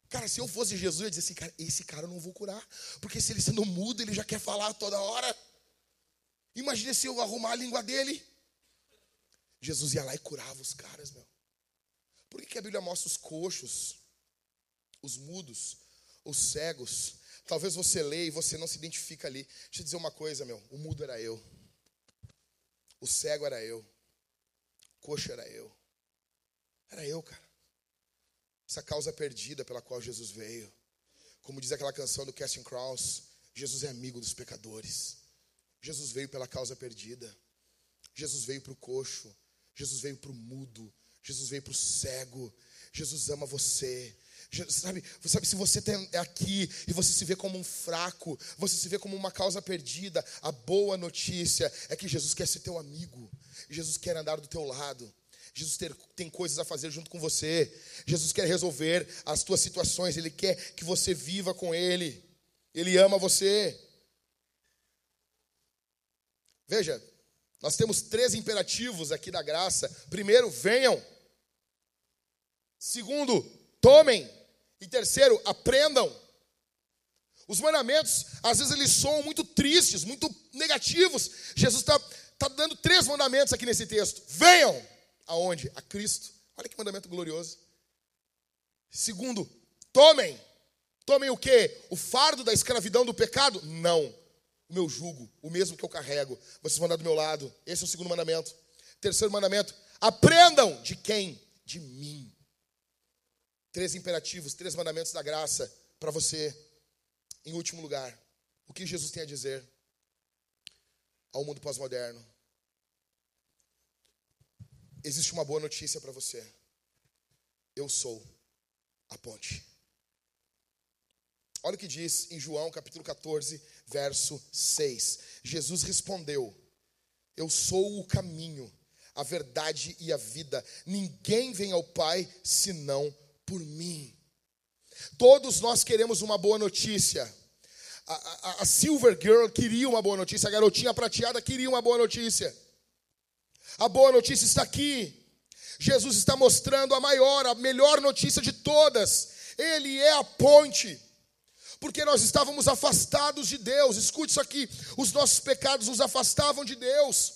S1: Cara, se eu fosse Jesus, eu ia dizer assim, cara, esse cara eu não vou curar. Porque se ele sendo mudo, ele já quer falar toda hora. Imagina se eu arrumar a língua dele. Jesus ia lá e curava os caras, meu. Por que, que a Bíblia mostra os coxos, os mudos, os cegos? Talvez você leia e você não se identifica ali. Deixa eu dizer uma coisa, meu. O mudo era eu. O cego era eu. O coxo era eu. Era eu, cara. Essa causa perdida pela qual Jesus veio. Como diz aquela canção do Casting Cross, Jesus é amigo dos pecadores. Jesus veio pela causa perdida. Jesus veio para o coxo. Jesus veio para o mudo. Jesus veio para o cego. Jesus ama você. Sabe, sabe, se você é aqui e você se vê como um fraco, você se vê como uma causa perdida, a boa notícia é que Jesus quer ser teu amigo. Jesus quer andar do teu lado. Jesus tem coisas a fazer junto com você. Jesus quer resolver as tuas situações. Ele quer que você viva com Ele. Ele ama você. Veja, nós temos três imperativos aqui da graça. Primeiro, venham. Segundo, tomem. E terceiro, aprendam. Os mandamentos, às vezes, eles são muito tristes, muito negativos. Jesus está tá dando três mandamentos aqui nesse texto. Venham. Aonde? A Cristo. Olha que mandamento glorioso. Segundo, tomem. Tomem o quê? O fardo da escravidão do pecado? Não o meu jugo, o mesmo que eu carrego. Vocês vão andar do meu lado. Esse é o segundo mandamento. Terceiro mandamento: aprendam de quem? De mim. Três imperativos, três mandamentos da graça para você. Em último lugar, o que Jesus tem a dizer ao mundo pós-moderno? Existe uma boa notícia para você. Eu sou a ponte. Olha o que diz em João capítulo 14, verso 6. Jesus respondeu: Eu sou o caminho, a verdade e a vida. Ninguém vem ao Pai senão por mim. Todos nós queremos uma boa notícia. A, a, a, Silver Girl queria uma boa notícia, a garotinha prateada queria uma boa notícia. A boa notícia está aqui. Jesus está mostrando a maior, a melhor notícia de todas. Ele é a ponte porque nós estávamos afastados de Deus. Escute isso aqui: os nossos pecados nos afastavam de Deus.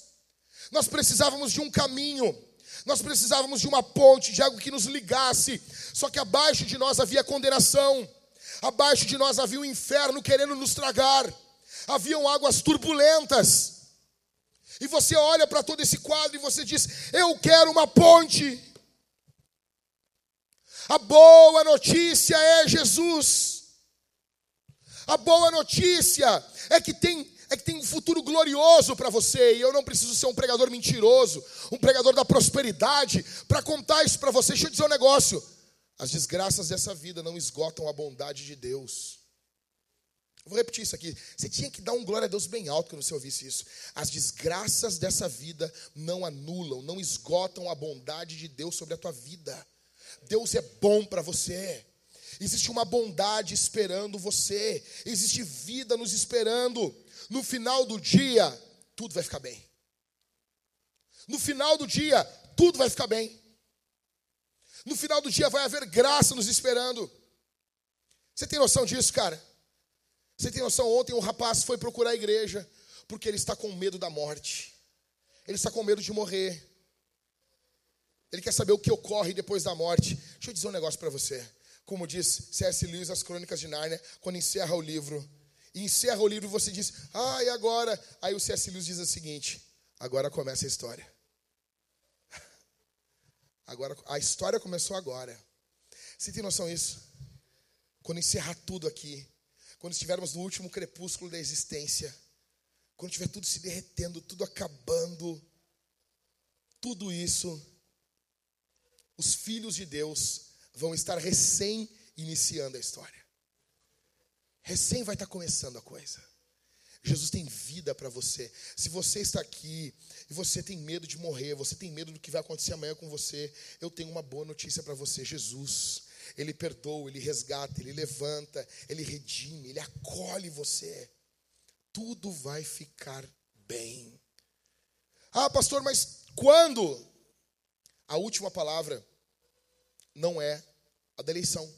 S1: Nós precisávamos de um caminho, nós precisávamos de uma ponte, de algo que nos ligasse. Só que abaixo de nós havia condenação, abaixo de nós havia o um inferno querendo nos tragar. haviam águas turbulentas. E você olha para todo esse quadro e você diz: Eu quero uma ponte. A boa notícia é Jesus. A boa notícia é que tem é que tem um futuro glorioso para você, e eu não preciso ser um pregador mentiroso, um pregador da prosperidade, para contar isso para você. Deixa eu dizer um negócio: as desgraças dessa vida não esgotam a bondade de Deus. Eu vou repetir isso aqui. Você tinha que dar um glória a Deus bem alto quando você ouvisse isso. As desgraças dessa vida não anulam, não esgotam a bondade de Deus sobre a tua vida. Deus é bom para você. Existe uma bondade esperando você. Existe vida nos esperando. No final do dia, tudo vai ficar bem. No final do dia, tudo vai ficar bem. No final do dia vai haver graça nos esperando. Você tem noção disso, cara? Você tem noção? Ontem um rapaz foi procurar a igreja porque ele está com medo da morte. Ele está com medo de morrer. Ele quer saber o que ocorre depois da morte. Deixa eu dizer um negócio para você. Como diz C.S. Lewis, As Crônicas de Nárnia, quando encerra o livro, e encerra o livro, você diz, ah, e agora? Aí o C.S. Lewis diz o seguinte: agora começa a história. Agora, a história começou agora. Você tem noção disso? Quando encerrar tudo aqui, quando estivermos no último crepúsculo da existência, quando tiver tudo se derretendo, tudo acabando, tudo isso, os filhos de Deus vão estar recém iniciando a história. Recém vai estar começando a coisa. Jesus tem vida para você. Se você está aqui e você tem medo de morrer, você tem medo do que vai acontecer amanhã com você, eu tenho uma boa notícia para você. Jesus, ele perdoa, ele resgata, ele levanta, ele redime, ele acolhe você. Tudo vai ficar bem. Ah, pastor, mas quando? A última palavra não é a da eleição.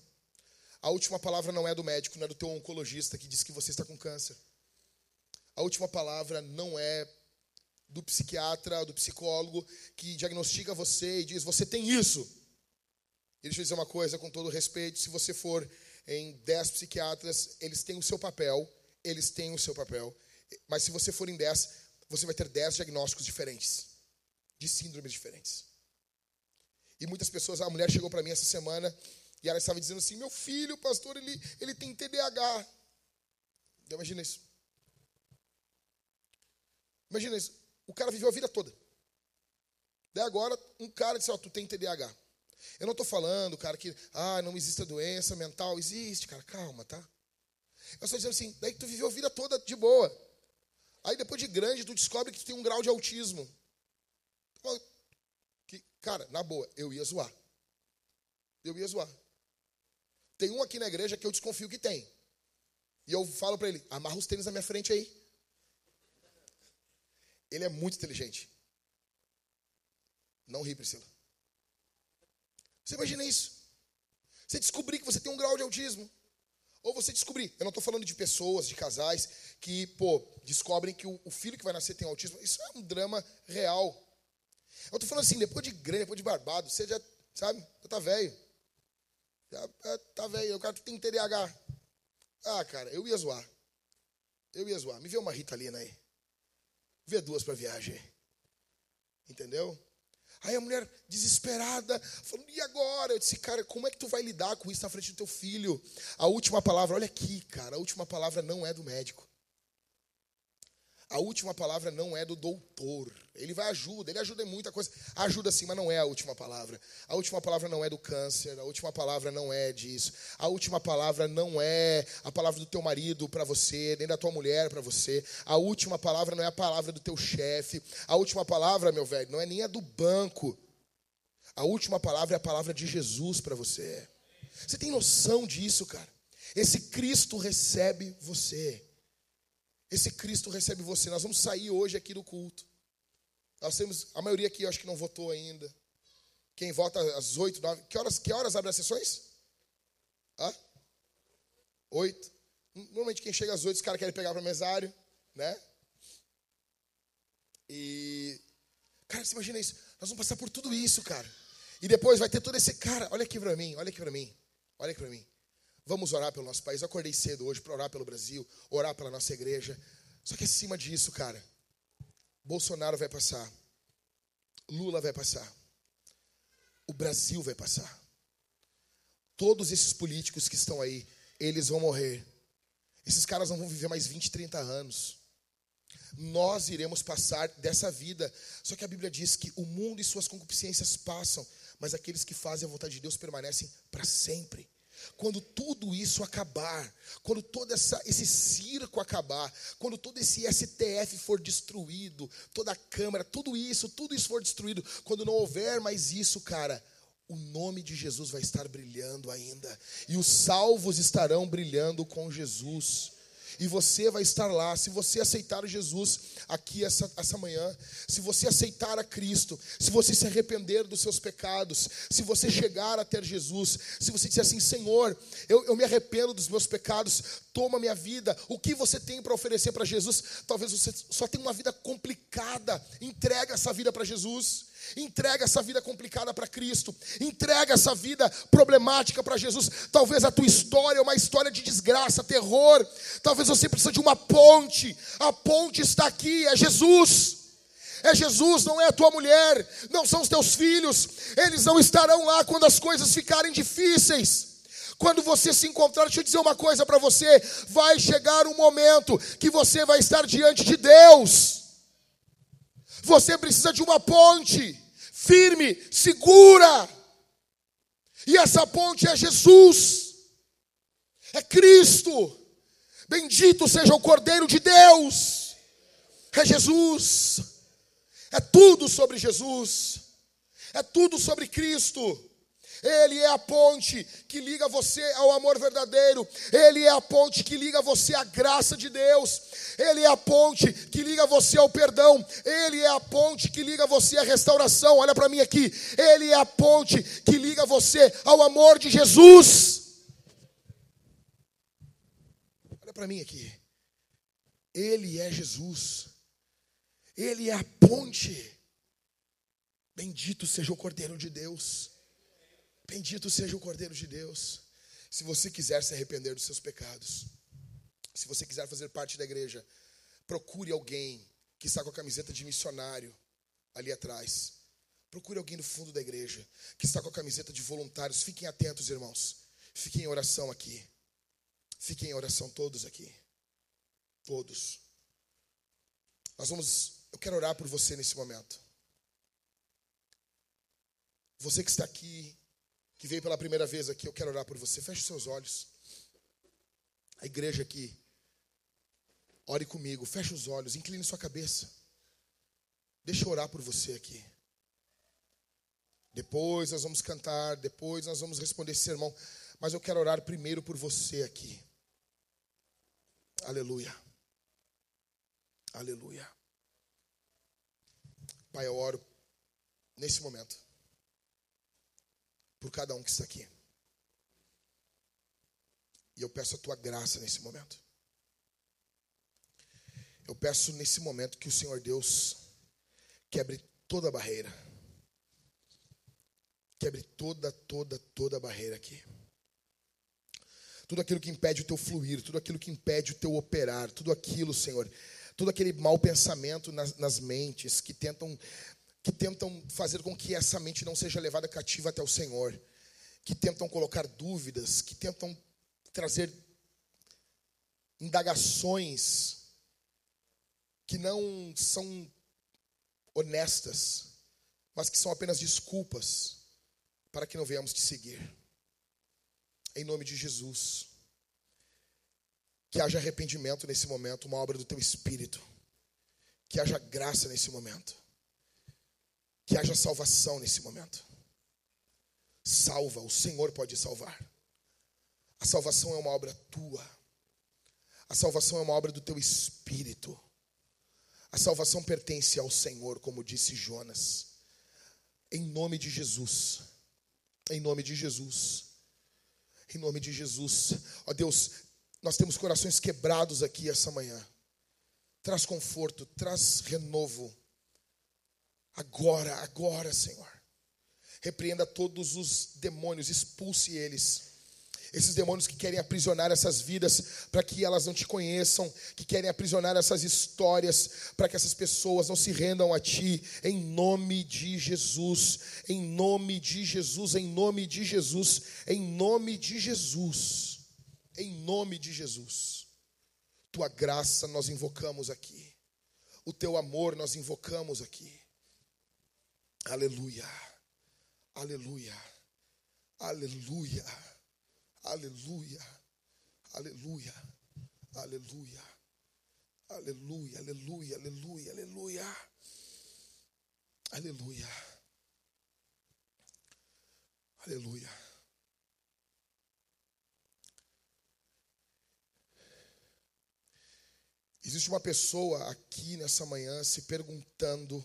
S1: A última palavra não é do médico, não é do teu oncologista que diz que você está com câncer. A última palavra não é do psiquiatra, do psicólogo que diagnostica você e diz: você tem isso. E deixa eu dizer uma coisa com todo respeito: se você for em dez psiquiatras, eles têm o seu papel, eles têm o seu papel. Mas se você for em dez, você vai ter dez diagnósticos diferentes, de síndromes diferentes. E muitas pessoas, a mulher chegou para mim essa semana e ela estava dizendo assim: meu filho, pastor, ele, ele tem TDAH. Imagina isso. Imagina isso. O cara viveu a vida toda. Daí agora, um cara disse: Ó, oh, tu tem TDAH. Eu não estou falando, cara, que ah, não existe doença mental. Existe, cara, calma, tá? Eu estou dizendo assim: daí tu viveu a vida toda de boa. Aí depois de grande, tu descobre que tu tem um grau de autismo. Que, cara, na boa, eu ia zoar. Eu ia zoar. Tem um aqui na igreja que eu desconfio que tem. E eu falo para ele: amarra os tênis na minha frente aí. Ele é muito inteligente. Não ri, Priscila. Você imagina isso? Você descobrir que você tem um grau de autismo. Ou você descobrir, eu não estou falando de pessoas, de casais, que, pô, descobrem que o, filho que vai nascer tem autismo. Isso é um drama real. Eu estou falando assim, depois de grande, depois de barbado, você já, sabe, já tá velho. Já tá velho, o cara tem TDAH. Ah, cara, eu ia zoar. Eu ia zoar. Me vê uma Ritalina aí. Vê duas para viagem. Entendeu? Aí a mulher desesperada, falando, e agora? Eu disse, cara, como é que tu vai lidar com isso na frente do teu filho? A última palavra, olha aqui, cara, a última palavra não é do médico. A última palavra não é do doutor. Ele vai ajuda, ele ajuda em muita coisa. Ajuda sim, mas não é a última palavra. A última palavra não é do câncer, a última palavra não é disso. A última palavra não é a palavra do teu marido para você, nem da tua mulher para você. A última palavra não é a palavra do teu chefe. A última palavra, meu velho, não é nem a do banco. A última palavra é a palavra de Jesus para você. Você tem noção disso, cara? Esse Cristo recebe você. Esse Cristo recebe você. Nós vamos sair hoje aqui do culto. Nós temos, a maioria aqui eu acho que não votou ainda. Quem vota às oito, nove. Que horas, que horas abre as sessões? Hã? Oito. Normalmente quem chega às oito, os caras querem pegar para mesário, né? E. Cara, você imagina isso? Nós vamos passar por tudo isso, cara. E depois vai ter todo esse. Cara, olha aqui para mim, olha aqui para mim. Olha aqui para mim. Vamos orar pelo nosso país. Eu acordei cedo hoje para orar pelo Brasil, orar pela nossa igreja. Só que acima disso, cara, Bolsonaro vai passar, Lula vai passar, o Brasil vai passar. Todos esses políticos que estão aí, eles vão morrer. Esses caras não vão viver mais 20, 30 anos. Nós iremos passar dessa vida. Só que a Bíblia diz que o mundo e suas concupiscências passam, mas aqueles que fazem a vontade de Deus permanecem para sempre. Quando tudo isso acabar, quando todo essa, esse circo acabar, quando todo esse STF for destruído, toda a Câmara, tudo isso, tudo isso for destruído, quando não houver mais isso, cara, o nome de Jesus vai estar brilhando ainda, e os salvos estarão brilhando com Jesus e você vai estar lá. Se você aceitar Jesus aqui essa, essa manhã, se você aceitar a Cristo, se você se arrepender dos seus pecados, se você chegar até Jesus, se você disser assim: Senhor, eu, eu me arrependo dos meus pecados, toma minha vida, o que você tem para oferecer para Jesus? Talvez você só tenha uma vida complicada, entrega essa vida para Jesus. Entrega essa vida complicada para Cristo. Entrega essa vida problemática para Jesus. Talvez a tua história é uma história de desgraça, terror. Talvez você precise de uma ponte. A ponte está aqui, é Jesus. É Jesus, não é a tua mulher, não são os teus filhos. Eles não estarão lá quando as coisas ficarem difíceis. Quando você se encontrar, deixa eu dizer uma coisa para você: vai chegar um momento que você vai estar diante de Deus. Você precisa de uma ponte firme, segura. E essa ponte é Jesus, é Cristo. Bendito seja o Cordeiro de Deus, é Jesus, é tudo sobre Jesus, é tudo sobre Cristo. Ele é a ponte que liga você ao amor verdadeiro. Ele é a ponte que liga você à graça de Deus. Ele é a ponte que liga você ao perdão. Ele é a ponte que liga você à restauração. Olha para mim aqui. Ele é a ponte que liga você ao amor de Jesus. Olha para mim aqui. Ele é Jesus. Ele é a ponte. Bendito seja o Cordeiro de Deus. Bendito seja o Cordeiro de Deus. Se você quiser se arrepender dos seus pecados, se você quiser fazer parte da igreja, procure alguém que está com a camiseta de missionário ali atrás. Procure alguém no fundo da igreja que está com a camiseta de voluntários. Fiquem atentos, irmãos. Fiquem em oração aqui. Fiquem em oração todos aqui. Todos. Nós vamos. Eu quero orar por você nesse momento. Você que está aqui que veio pela primeira vez aqui, eu quero orar por você. Feche seus olhos. A igreja aqui, ore comigo, feche os olhos, incline sua cabeça. Deixa eu orar por você aqui. Depois nós vamos cantar, depois nós vamos responder esse sermão. Mas eu quero orar primeiro por você aqui. Aleluia. Aleluia. Pai, eu oro nesse momento por cada um que está aqui. E eu peço a tua graça nesse momento. Eu peço nesse momento que o Senhor Deus quebre toda barreira. Quebre toda, toda, toda barreira aqui. Tudo aquilo que impede o teu fluir, tudo aquilo que impede o teu operar, tudo aquilo, Senhor, todo aquele mau pensamento nas, nas mentes que tentam que tentam fazer com que essa mente não seja levada cativa até o Senhor, que tentam colocar dúvidas, que tentam trazer indagações que não são honestas, mas que são apenas desculpas para que não venhamos te seguir. Em nome de Jesus. Que haja arrependimento nesse momento, uma obra do teu espírito. Que haja graça nesse momento que haja salvação nesse momento. Salva, o Senhor pode salvar. A salvação é uma obra tua. A salvação é uma obra do teu espírito. A salvação pertence ao Senhor, como disse Jonas. Em nome de Jesus. Em nome de Jesus. Em nome de Jesus. Ó Deus, nós temos corações quebrados aqui essa manhã. Traz conforto, traz renovo Agora, agora, Senhor. Repreenda todos os demônios, expulse eles. Esses demônios que querem aprisionar essas vidas para que elas não te conheçam, que querem aprisionar essas histórias para que essas pessoas não se rendam a ti, em nome de Jesus, em nome de Jesus, em nome de Jesus, em nome de Jesus, em nome de Jesus. Tua graça nós invocamos aqui, o teu amor nós invocamos aqui. Aleluia, aleluia, aleluia. Aleluia. Aleluia. Aleluia. Aleluia, aleluia, aleluia, aleluia. Aleluia. Aleluia. Existe uma pessoa aqui nessa manhã se perguntando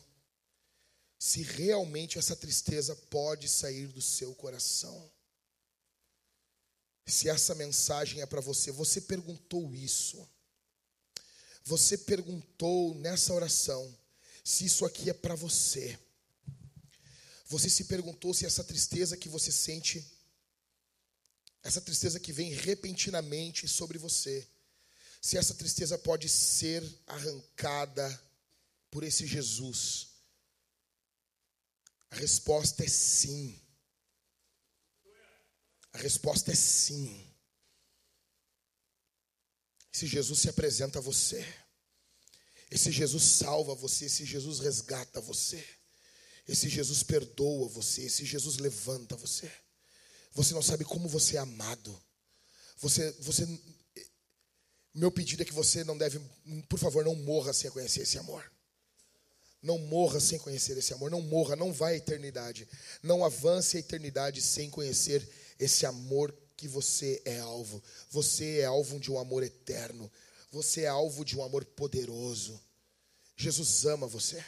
S1: se realmente essa tristeza pode sair do seu coração se essa mensagem é para você. Você perguntou isso. Você perguntou nessa oração se isso aqui é para você. Você se perguntou se essa tristeza que você sente, essa tristeza que vem repentinamente sobre você, se essa tristeza pode ser arrancada por esse Jesus. A resposta é sim. A resposta é sim. Esse Jesus se apresenta a você. Esse Jesus salva você, esse Jesus resgata você. Esse Jesus perdoa você, esse Jesus levanta você. Você não sabe como você é amado. Você você meu pedido é que você não deve, por favor, não morra sem conhecer esse amor. Não morra sem conhecer esse amor, não morra, não vá à eternidade. Não avance a eternidade sem conhecer esse amor que você é alvo. Você é alvo de um amor eterno. Você é alvo de um amor poderoso. Jesus ama você.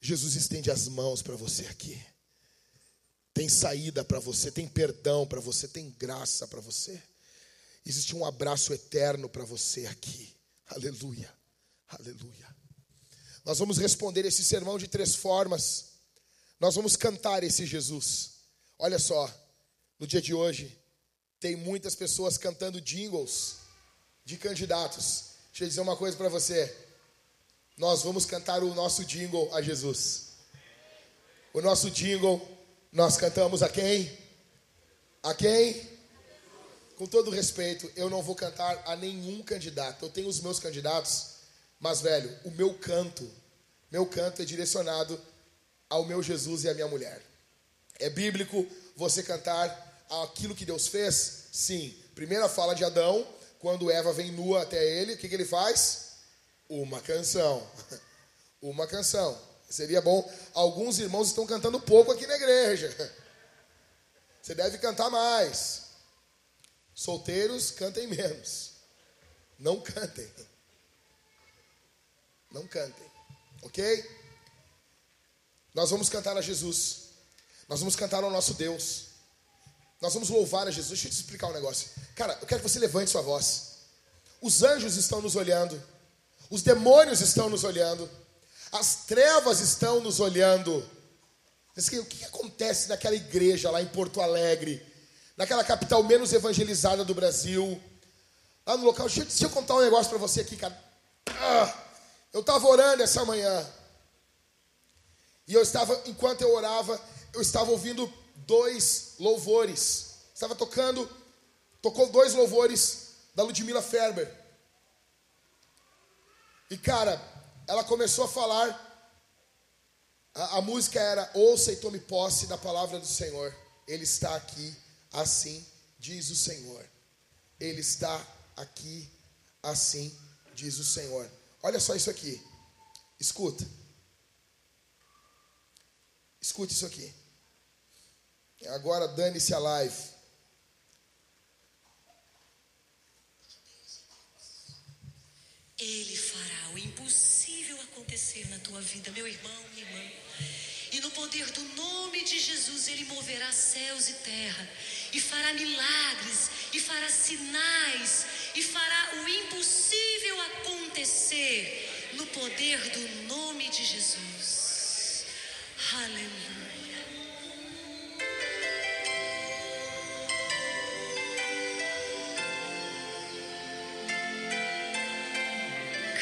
S1: Jesus estende as mãos para você aqui. Tem saída para você, tem perdão para você, tem graça para você. Existe um abraço eterno para você aqui. Aleluia. Aleluia. Nós vamos responder esse sermão de três formas. Nós vamos cantar esse Jesus. Olha só, no dia de hoje, tem muitas pessoas cantando jingles de candidatos. Deixa eu dizer uma coisa para você. Nós vamos cantar o nosso jingle a Jesus. O nosso jingle, nós cantamos a quem? A quem? Com todo respeito, eu não vou cantar a nenhum candidato. Eu tenho os meus candidatos, mas velho, o meu canto, meu canto é direcionado ao meu Jesus e à minha mulher. É bíblico, você cantar aquilo que Deus fez? Sim. Primeira fala de Adão, quando Eva vem nua até ele, o que, que ele faz? Uma canção. Uma canção. Seria bom. Alguns irmãos estão cantando pouco aqui na igreja. Você deve cantar mais. Solteiros, cantem menos. Não cantem. Não cantem. Ok? Nós vamos cantar a Jesus. Nós vamos cantar ao nosso Deus. Nós vamos louvar a Jesus. Deixa eu te explicar um negócio. Cara, eu quero que você levante sua voz. Os anjos estão nos olhando. Os demônios estão nos olhando. As trevas estão nos olhando. O que acontece naquela igreja lá em Porto Alegre? Naquela capital menos evangelizada do Brasil? Lá no local. Deixa eu, deixa eu contar um negócio para você aqui, cara. Ah, eu estava orando essa manhã. E eu estava, enquanto eu orava, eu estava ouvindo dois louvores. Estava tocando, tocou dois louvores da Ludmila Ferber. E cara, ela começou a falar. A, a música era Ouça e tome posse da palavra do Senhor. Ele está aqui, assim diz o Senhor. Ele está aqui, assim diz o Senhor. Olha só isso aqui. Escuta. Escute isso aqui. Agora dane-se a live.
S4: Ele fará o impossível acontecer na tua vida, meu irmão, minha irmã. E no poder do nome de Jesus, Ele moverá céus e terra, e fará milagres, e fará sinais, e fará o impossível acontecer no poder do nome de Jesus. Aleluia.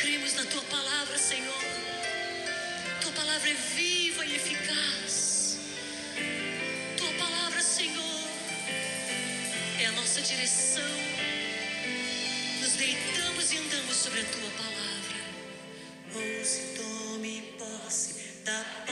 S4: Cremos na tua palavra, Senhor. Tua palavra é viva e eficaz. Tua palavra, Senhor, é a nossa direção. Deitamos e andamos sobre a tua palavra. Ouça, tome posse da palavra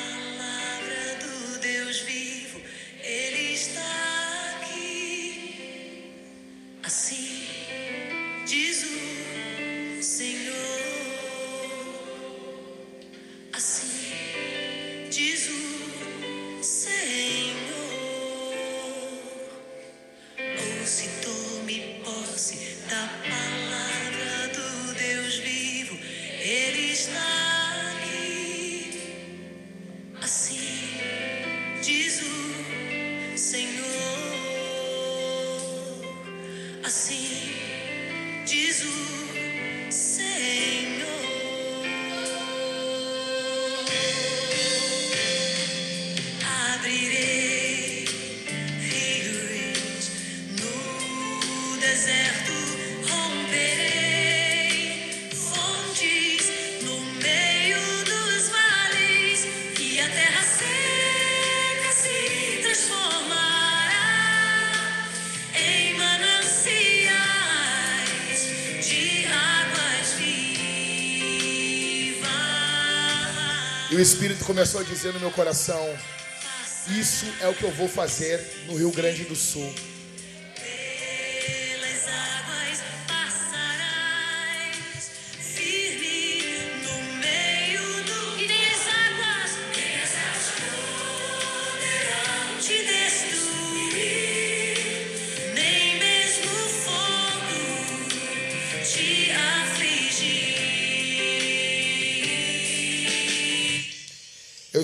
S4: E
S1: o Espírito começou a dizer no meu coração: Isso é o que eu vou fazer no Rio Grande do Sul.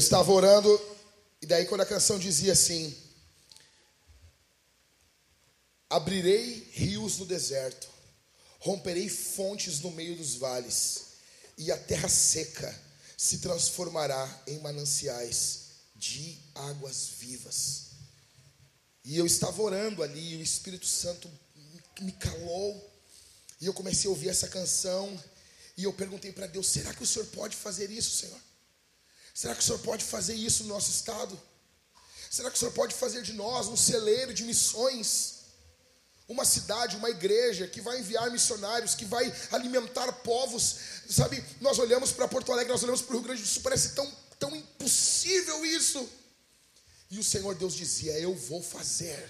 S1: Estava orando, e daí quando a canção dizia assim: Abrirei rios no deserto, romperei fontes no meio dos vales, e a terra seca se transformará em mananciais de águas vivas. E eu estava orando ali, e o Espírito Santo me calou, e eu comecei a ouvir essa canção, e eu perguntei para Deus: será que o Senhor pode fazer isso, Senhor? Será que o Senhor pode fazer isso no nosso estado? Será que o Senhor pode fazer de nós um celeiro de missões? Uma cidade, uma igreja que vai enviar missionários, que vai alimentar povos. Sabe, nós olhamos para Porto Alegre, nós olhamos para o Rio Grande do Sul, parece tão, tão impossível isso. E o Senhor Deus dizia: Eu vou fazer,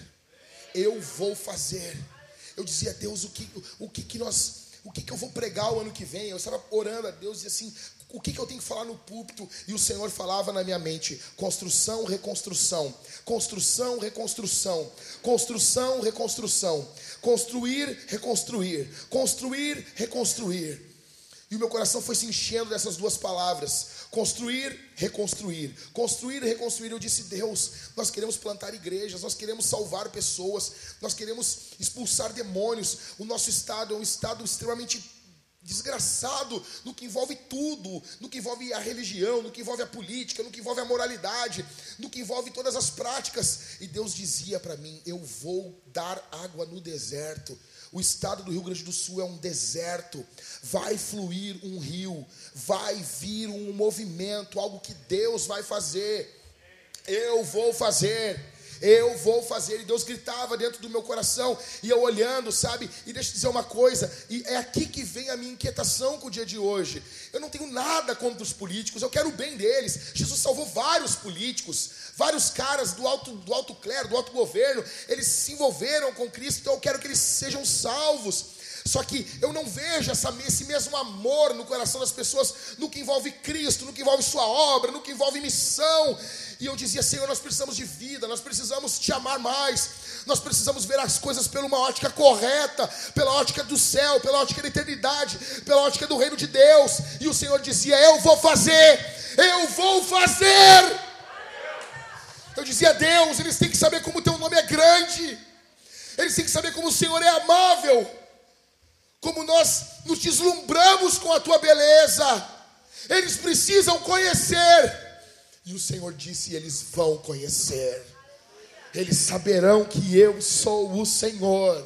S1: eu vou fazer. Eu dizia, Deus, o que, o que, que nós, o que, que eu vou pregar o ano que vem? Eu estava orando a Deus e assim, o que, que eu tenho que falar no púlpito? E o Senhor falava na minha mente: construção, reconstrução, construção, reconstrução, construção, reconstrução, construir, reconstruir, construir, reconstruir. E o meu coração foi se enchendo dessas duas palavras: construir, reconstruir. Construir, reconstruir. Eu disse, Deus, nós queremos plantar igrejas, nós queremos salvar pessoas, nós queremos expulsar demônios. O nosso estado é um estado extremamente desgraçado no que envolve tudo, no que envolve a religião, no que envolve a política, no que envolve a moralidade, no que envolve todas as práticas. E Deus dizia para mim: Eu vou dar água no deserto. O estado do Rio Grande do Sul é um deserto. Vai fluir um rio, vai vir um movimento, algo que Deus vai fazer. Eu vou fazer. Eu vou fazer. E Deus gritava dentro do meu coração. E eu olhando, sabe? E deixa eu dizer uma coisa. E é aqui que vem a minha inquietação com o dia de hoje. Eu não tenho nada contra os políticos. Eu quero o bem deles. Jesus salvou vários políticos. Vários caras do alto, do alto clero, do alto governo. Eles se envolveram com Cristo. Então eu quero que eles sejam salvos. Só que eu não vejo essa, esse mesmo amor no coração das pessoas no que envolve Cristo, no que envolve Sua obra, no que envolve missão. E eu dizia, Senhor, nós precisamos de vida, nós precisamos te amar mais, nós precisamos ver as coisas pela uma ótica correta, pela ótica do céu, pela ótica da eternidade, pela ótica do reino de Deus. E o Senhor dizia: Eu vou fazer, eu vou fazer. Eu dizia, Deus, eles têm que saber como o teu nome é grande, eles têm que saber como o Senhor é amável como nós nos deslumbramos com a tua beleza. Eles precisam conhecer. E o Senhor disse: eles vão conhecer. Eles saberão que eu sou o Senhor.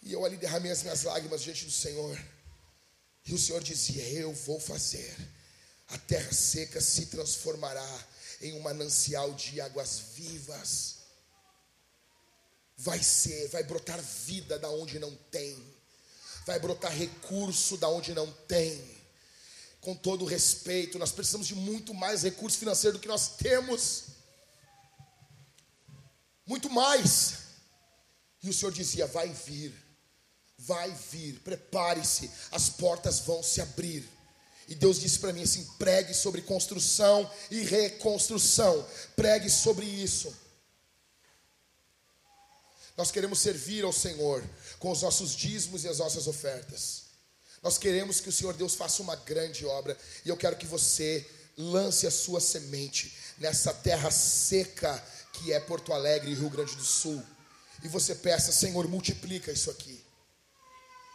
S1: E eu ali derramei as minhas lágrimas diante do Senhor. E o Senhor dizia: Eu vou fazer. A terra seca se transformará em um manancial de águas vivas. Vai ser, vai brotar vida da onde não tem. Vai brotar recurso da onde não tem. Com todo respeito, nós precisamos de muito mais recurso financeiro do que nós temos. Muito mais. E o Senhor dizia: Vai vir vai vir, prepare-se, as portas vão se abrir. E Deus disse para mim assim: pregue sobre construção e reconstrução, pregue sobre isso. Nós queremos servir ao Senhor com os nossos dízimos e as nossas ofertas. Nós queremos que o Senhor Deus faça uma grande obra e eu quero que você lance a sua semente nessa terra seca que é Porto Alegre e Rio Grande do Sul. E você peça, Senhor, multiplica isso aqui.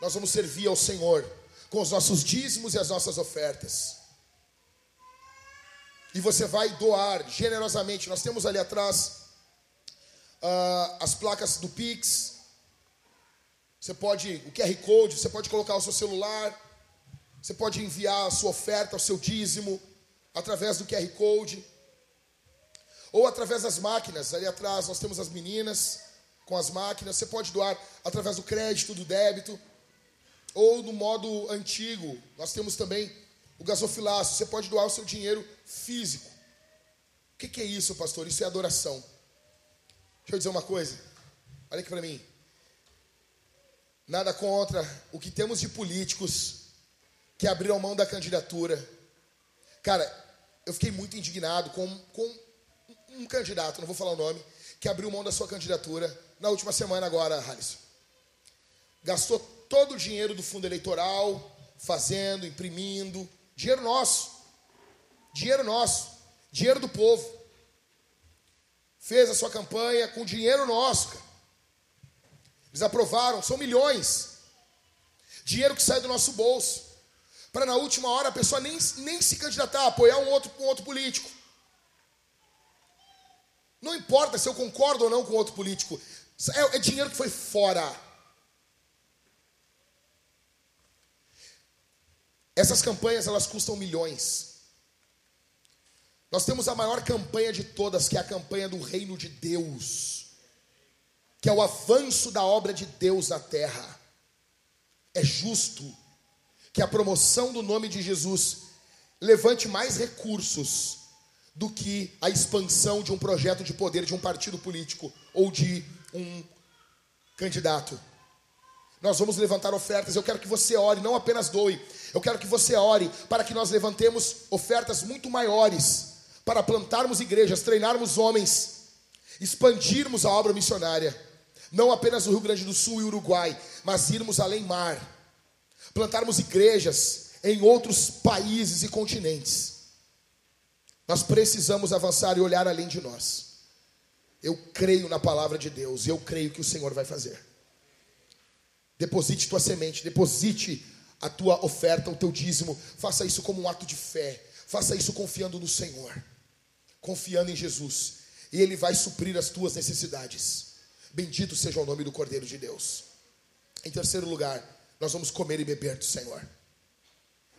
S1: Nós vamos servir ao Senhor com os nossos dízimos e as nossas ofertas. E você vai doar generosamente. Nós temos ali atrás uh, as placas do Pix. Você pode, o QR Code, você pode colocar o seu celular. Você pode enviar a sua oferta, o seu dízimo, através do QR Code. Ou através das máquinas. Ali atrás nós temos as meninas com as máquinas. Você pode doar através do crédito, do débito ou no modo antigo, nós temos também o gasofilaço. Você pode doar o seu dinheiro físico. O que, que é isso, pastor? Isso é adoração. Deixa eu dizer uma coisa. Olha aqui para mim. Nada contra o que temos de políticos que abriram mão da candidatura. Cara, eu fiquei muito indignado com, com um candidato, não vou falar o nome, que abriu mão da sua candidatura na última semana agora, Halisson. Gastou todo o dinheiro do fundo eleitoral, fazendo, imprimindo, dinheiro nosso, dinheiro nosso, dinheiro do povo. Fez a sua campanha com dinheiro nosso, cara. Eles aprovaram, são milhões. Dinheiro que sai do nosso bolso. Para na última hora a pessoa nem, nem se candidatar apoiar um outro, um outro político. Não importa se eu concordo ou não com outro político. É, é dinheiro que foi fora. Essas campanhas elas custam milhões. Nós temos a maior campanha de todas, que é a campanha do reino de Deus, que é o avanço da obra de Deus na terra. É justo que a promoção do nome de Jesus levante mais recursos do que a expansão de um projeto de poder de um partido político ou de um candidato. Nós vamos levantar ofertas. Eu quero que você ore, não apenas doe. Eu quero que você ore para que nós levantemos ofertas muito maiores para plantarmos igrejas, treinarmos homens, expandirmos a obra missionária, não apenas no Rio Grande do Sul e Uruguai, mas irmos além mar, plantarmos igrejas em outros países e continentes. Nós precisamos avançar e olhar além de nós. Eu creio na palavra de Deus e eu creio que o Senhor vai fazer. Deposite tua semente, deposite a tua oferta, o teu dízimo. Faça isso como um ato de fé. Faça isso confiando no Senhor, confiando em Jesus, e Ele vai suprir as tuas necessidades. Bendito seja o nome do Cordeiro de Deus. Em terceiro lugar, nós vamos comer e beber do Senhor.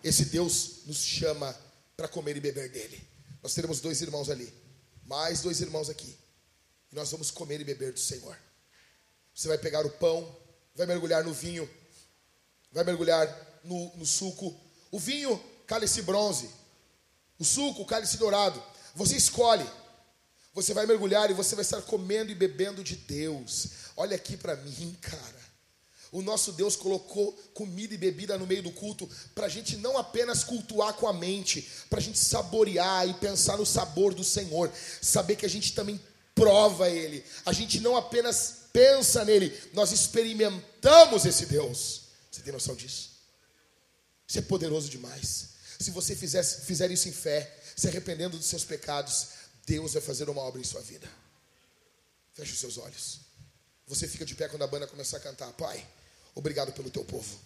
S1: Esse Deus nos chama para comer e beber dele. Nós teremos dois irmãos ali, mais dois irmãos aqui. E nós vamos comer e beber do Senhor. Você vai pegar o pão, vai mergulhar no vinho, vai mergulhar no, no suco. O vinho, cálice bronze. O suco, cálice dourado. Você escolhe. Você vai mergulhar e você vai estar comendo e bebendo de Deus. Olha aqui para mim, cara. O nosso Deus colocou comida e bebida no meio do culto para a gente não apenas cultuar com a mente, para a gente saborear e pensar no sabor do Senhor, saber que a gente também prova Ele. A gente não apenas pensa nele, nós experimentamos esse Deus. Você tem noção disso? Isso é poderoso demais. Se você fizer, fizer isso em fé, se arrependendo dos seus pecados, Deus vai fazer uma obra em sua vida. Feche os seus olhos. Você fica de pé quando a banda começar a cantar. Pai, obrigado pelo teu povo.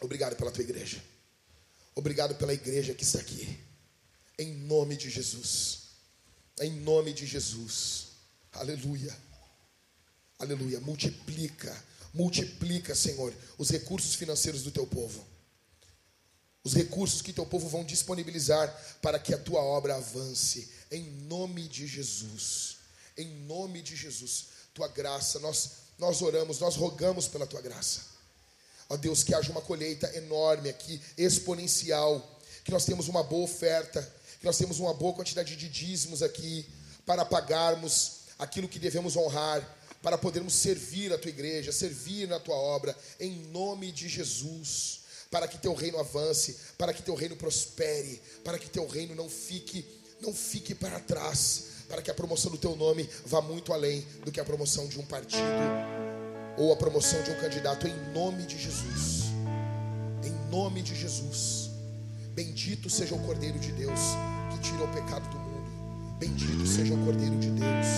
S1: Obrigado pela tua igreja. Obrigado pela igreja que está aqui. Em nome de Jesus. Em nome de Jesus. Aleluia. Aleluia. Multiplica Multiplica, Senhor, os recursos financeiros do teu povo. Os recursos que teu povo vão disponibilizar para que a tua obra avance. Em nome de Jesus. Em nome de Jesus. Tua graça, nós, nós oramos, nós rogamos pela tua graça. Ó Deus, que haja uma colheita enorme aqui, exponencial. Que nós temos uma boa oferta. Que nós temos uma boa quantidade de dízimos aqui. Para pagarmos aquilo que devemos honrar para podermos servir a tua igreja, servir na tua obra, em nome de Jesus, para que teu reino avance, para que teu reino prospere, para que teu reino não fique, não fique para trás, para que a promoção do teu nome vá muito além do que a promoção de um partido ou a promoção de um candidato, em nome de Jesus. Em nome de Jesus. Bendito seja o Cordeiro de Deus que tira o pecado do mundo. Bendito seja o Cordeiro de Deus.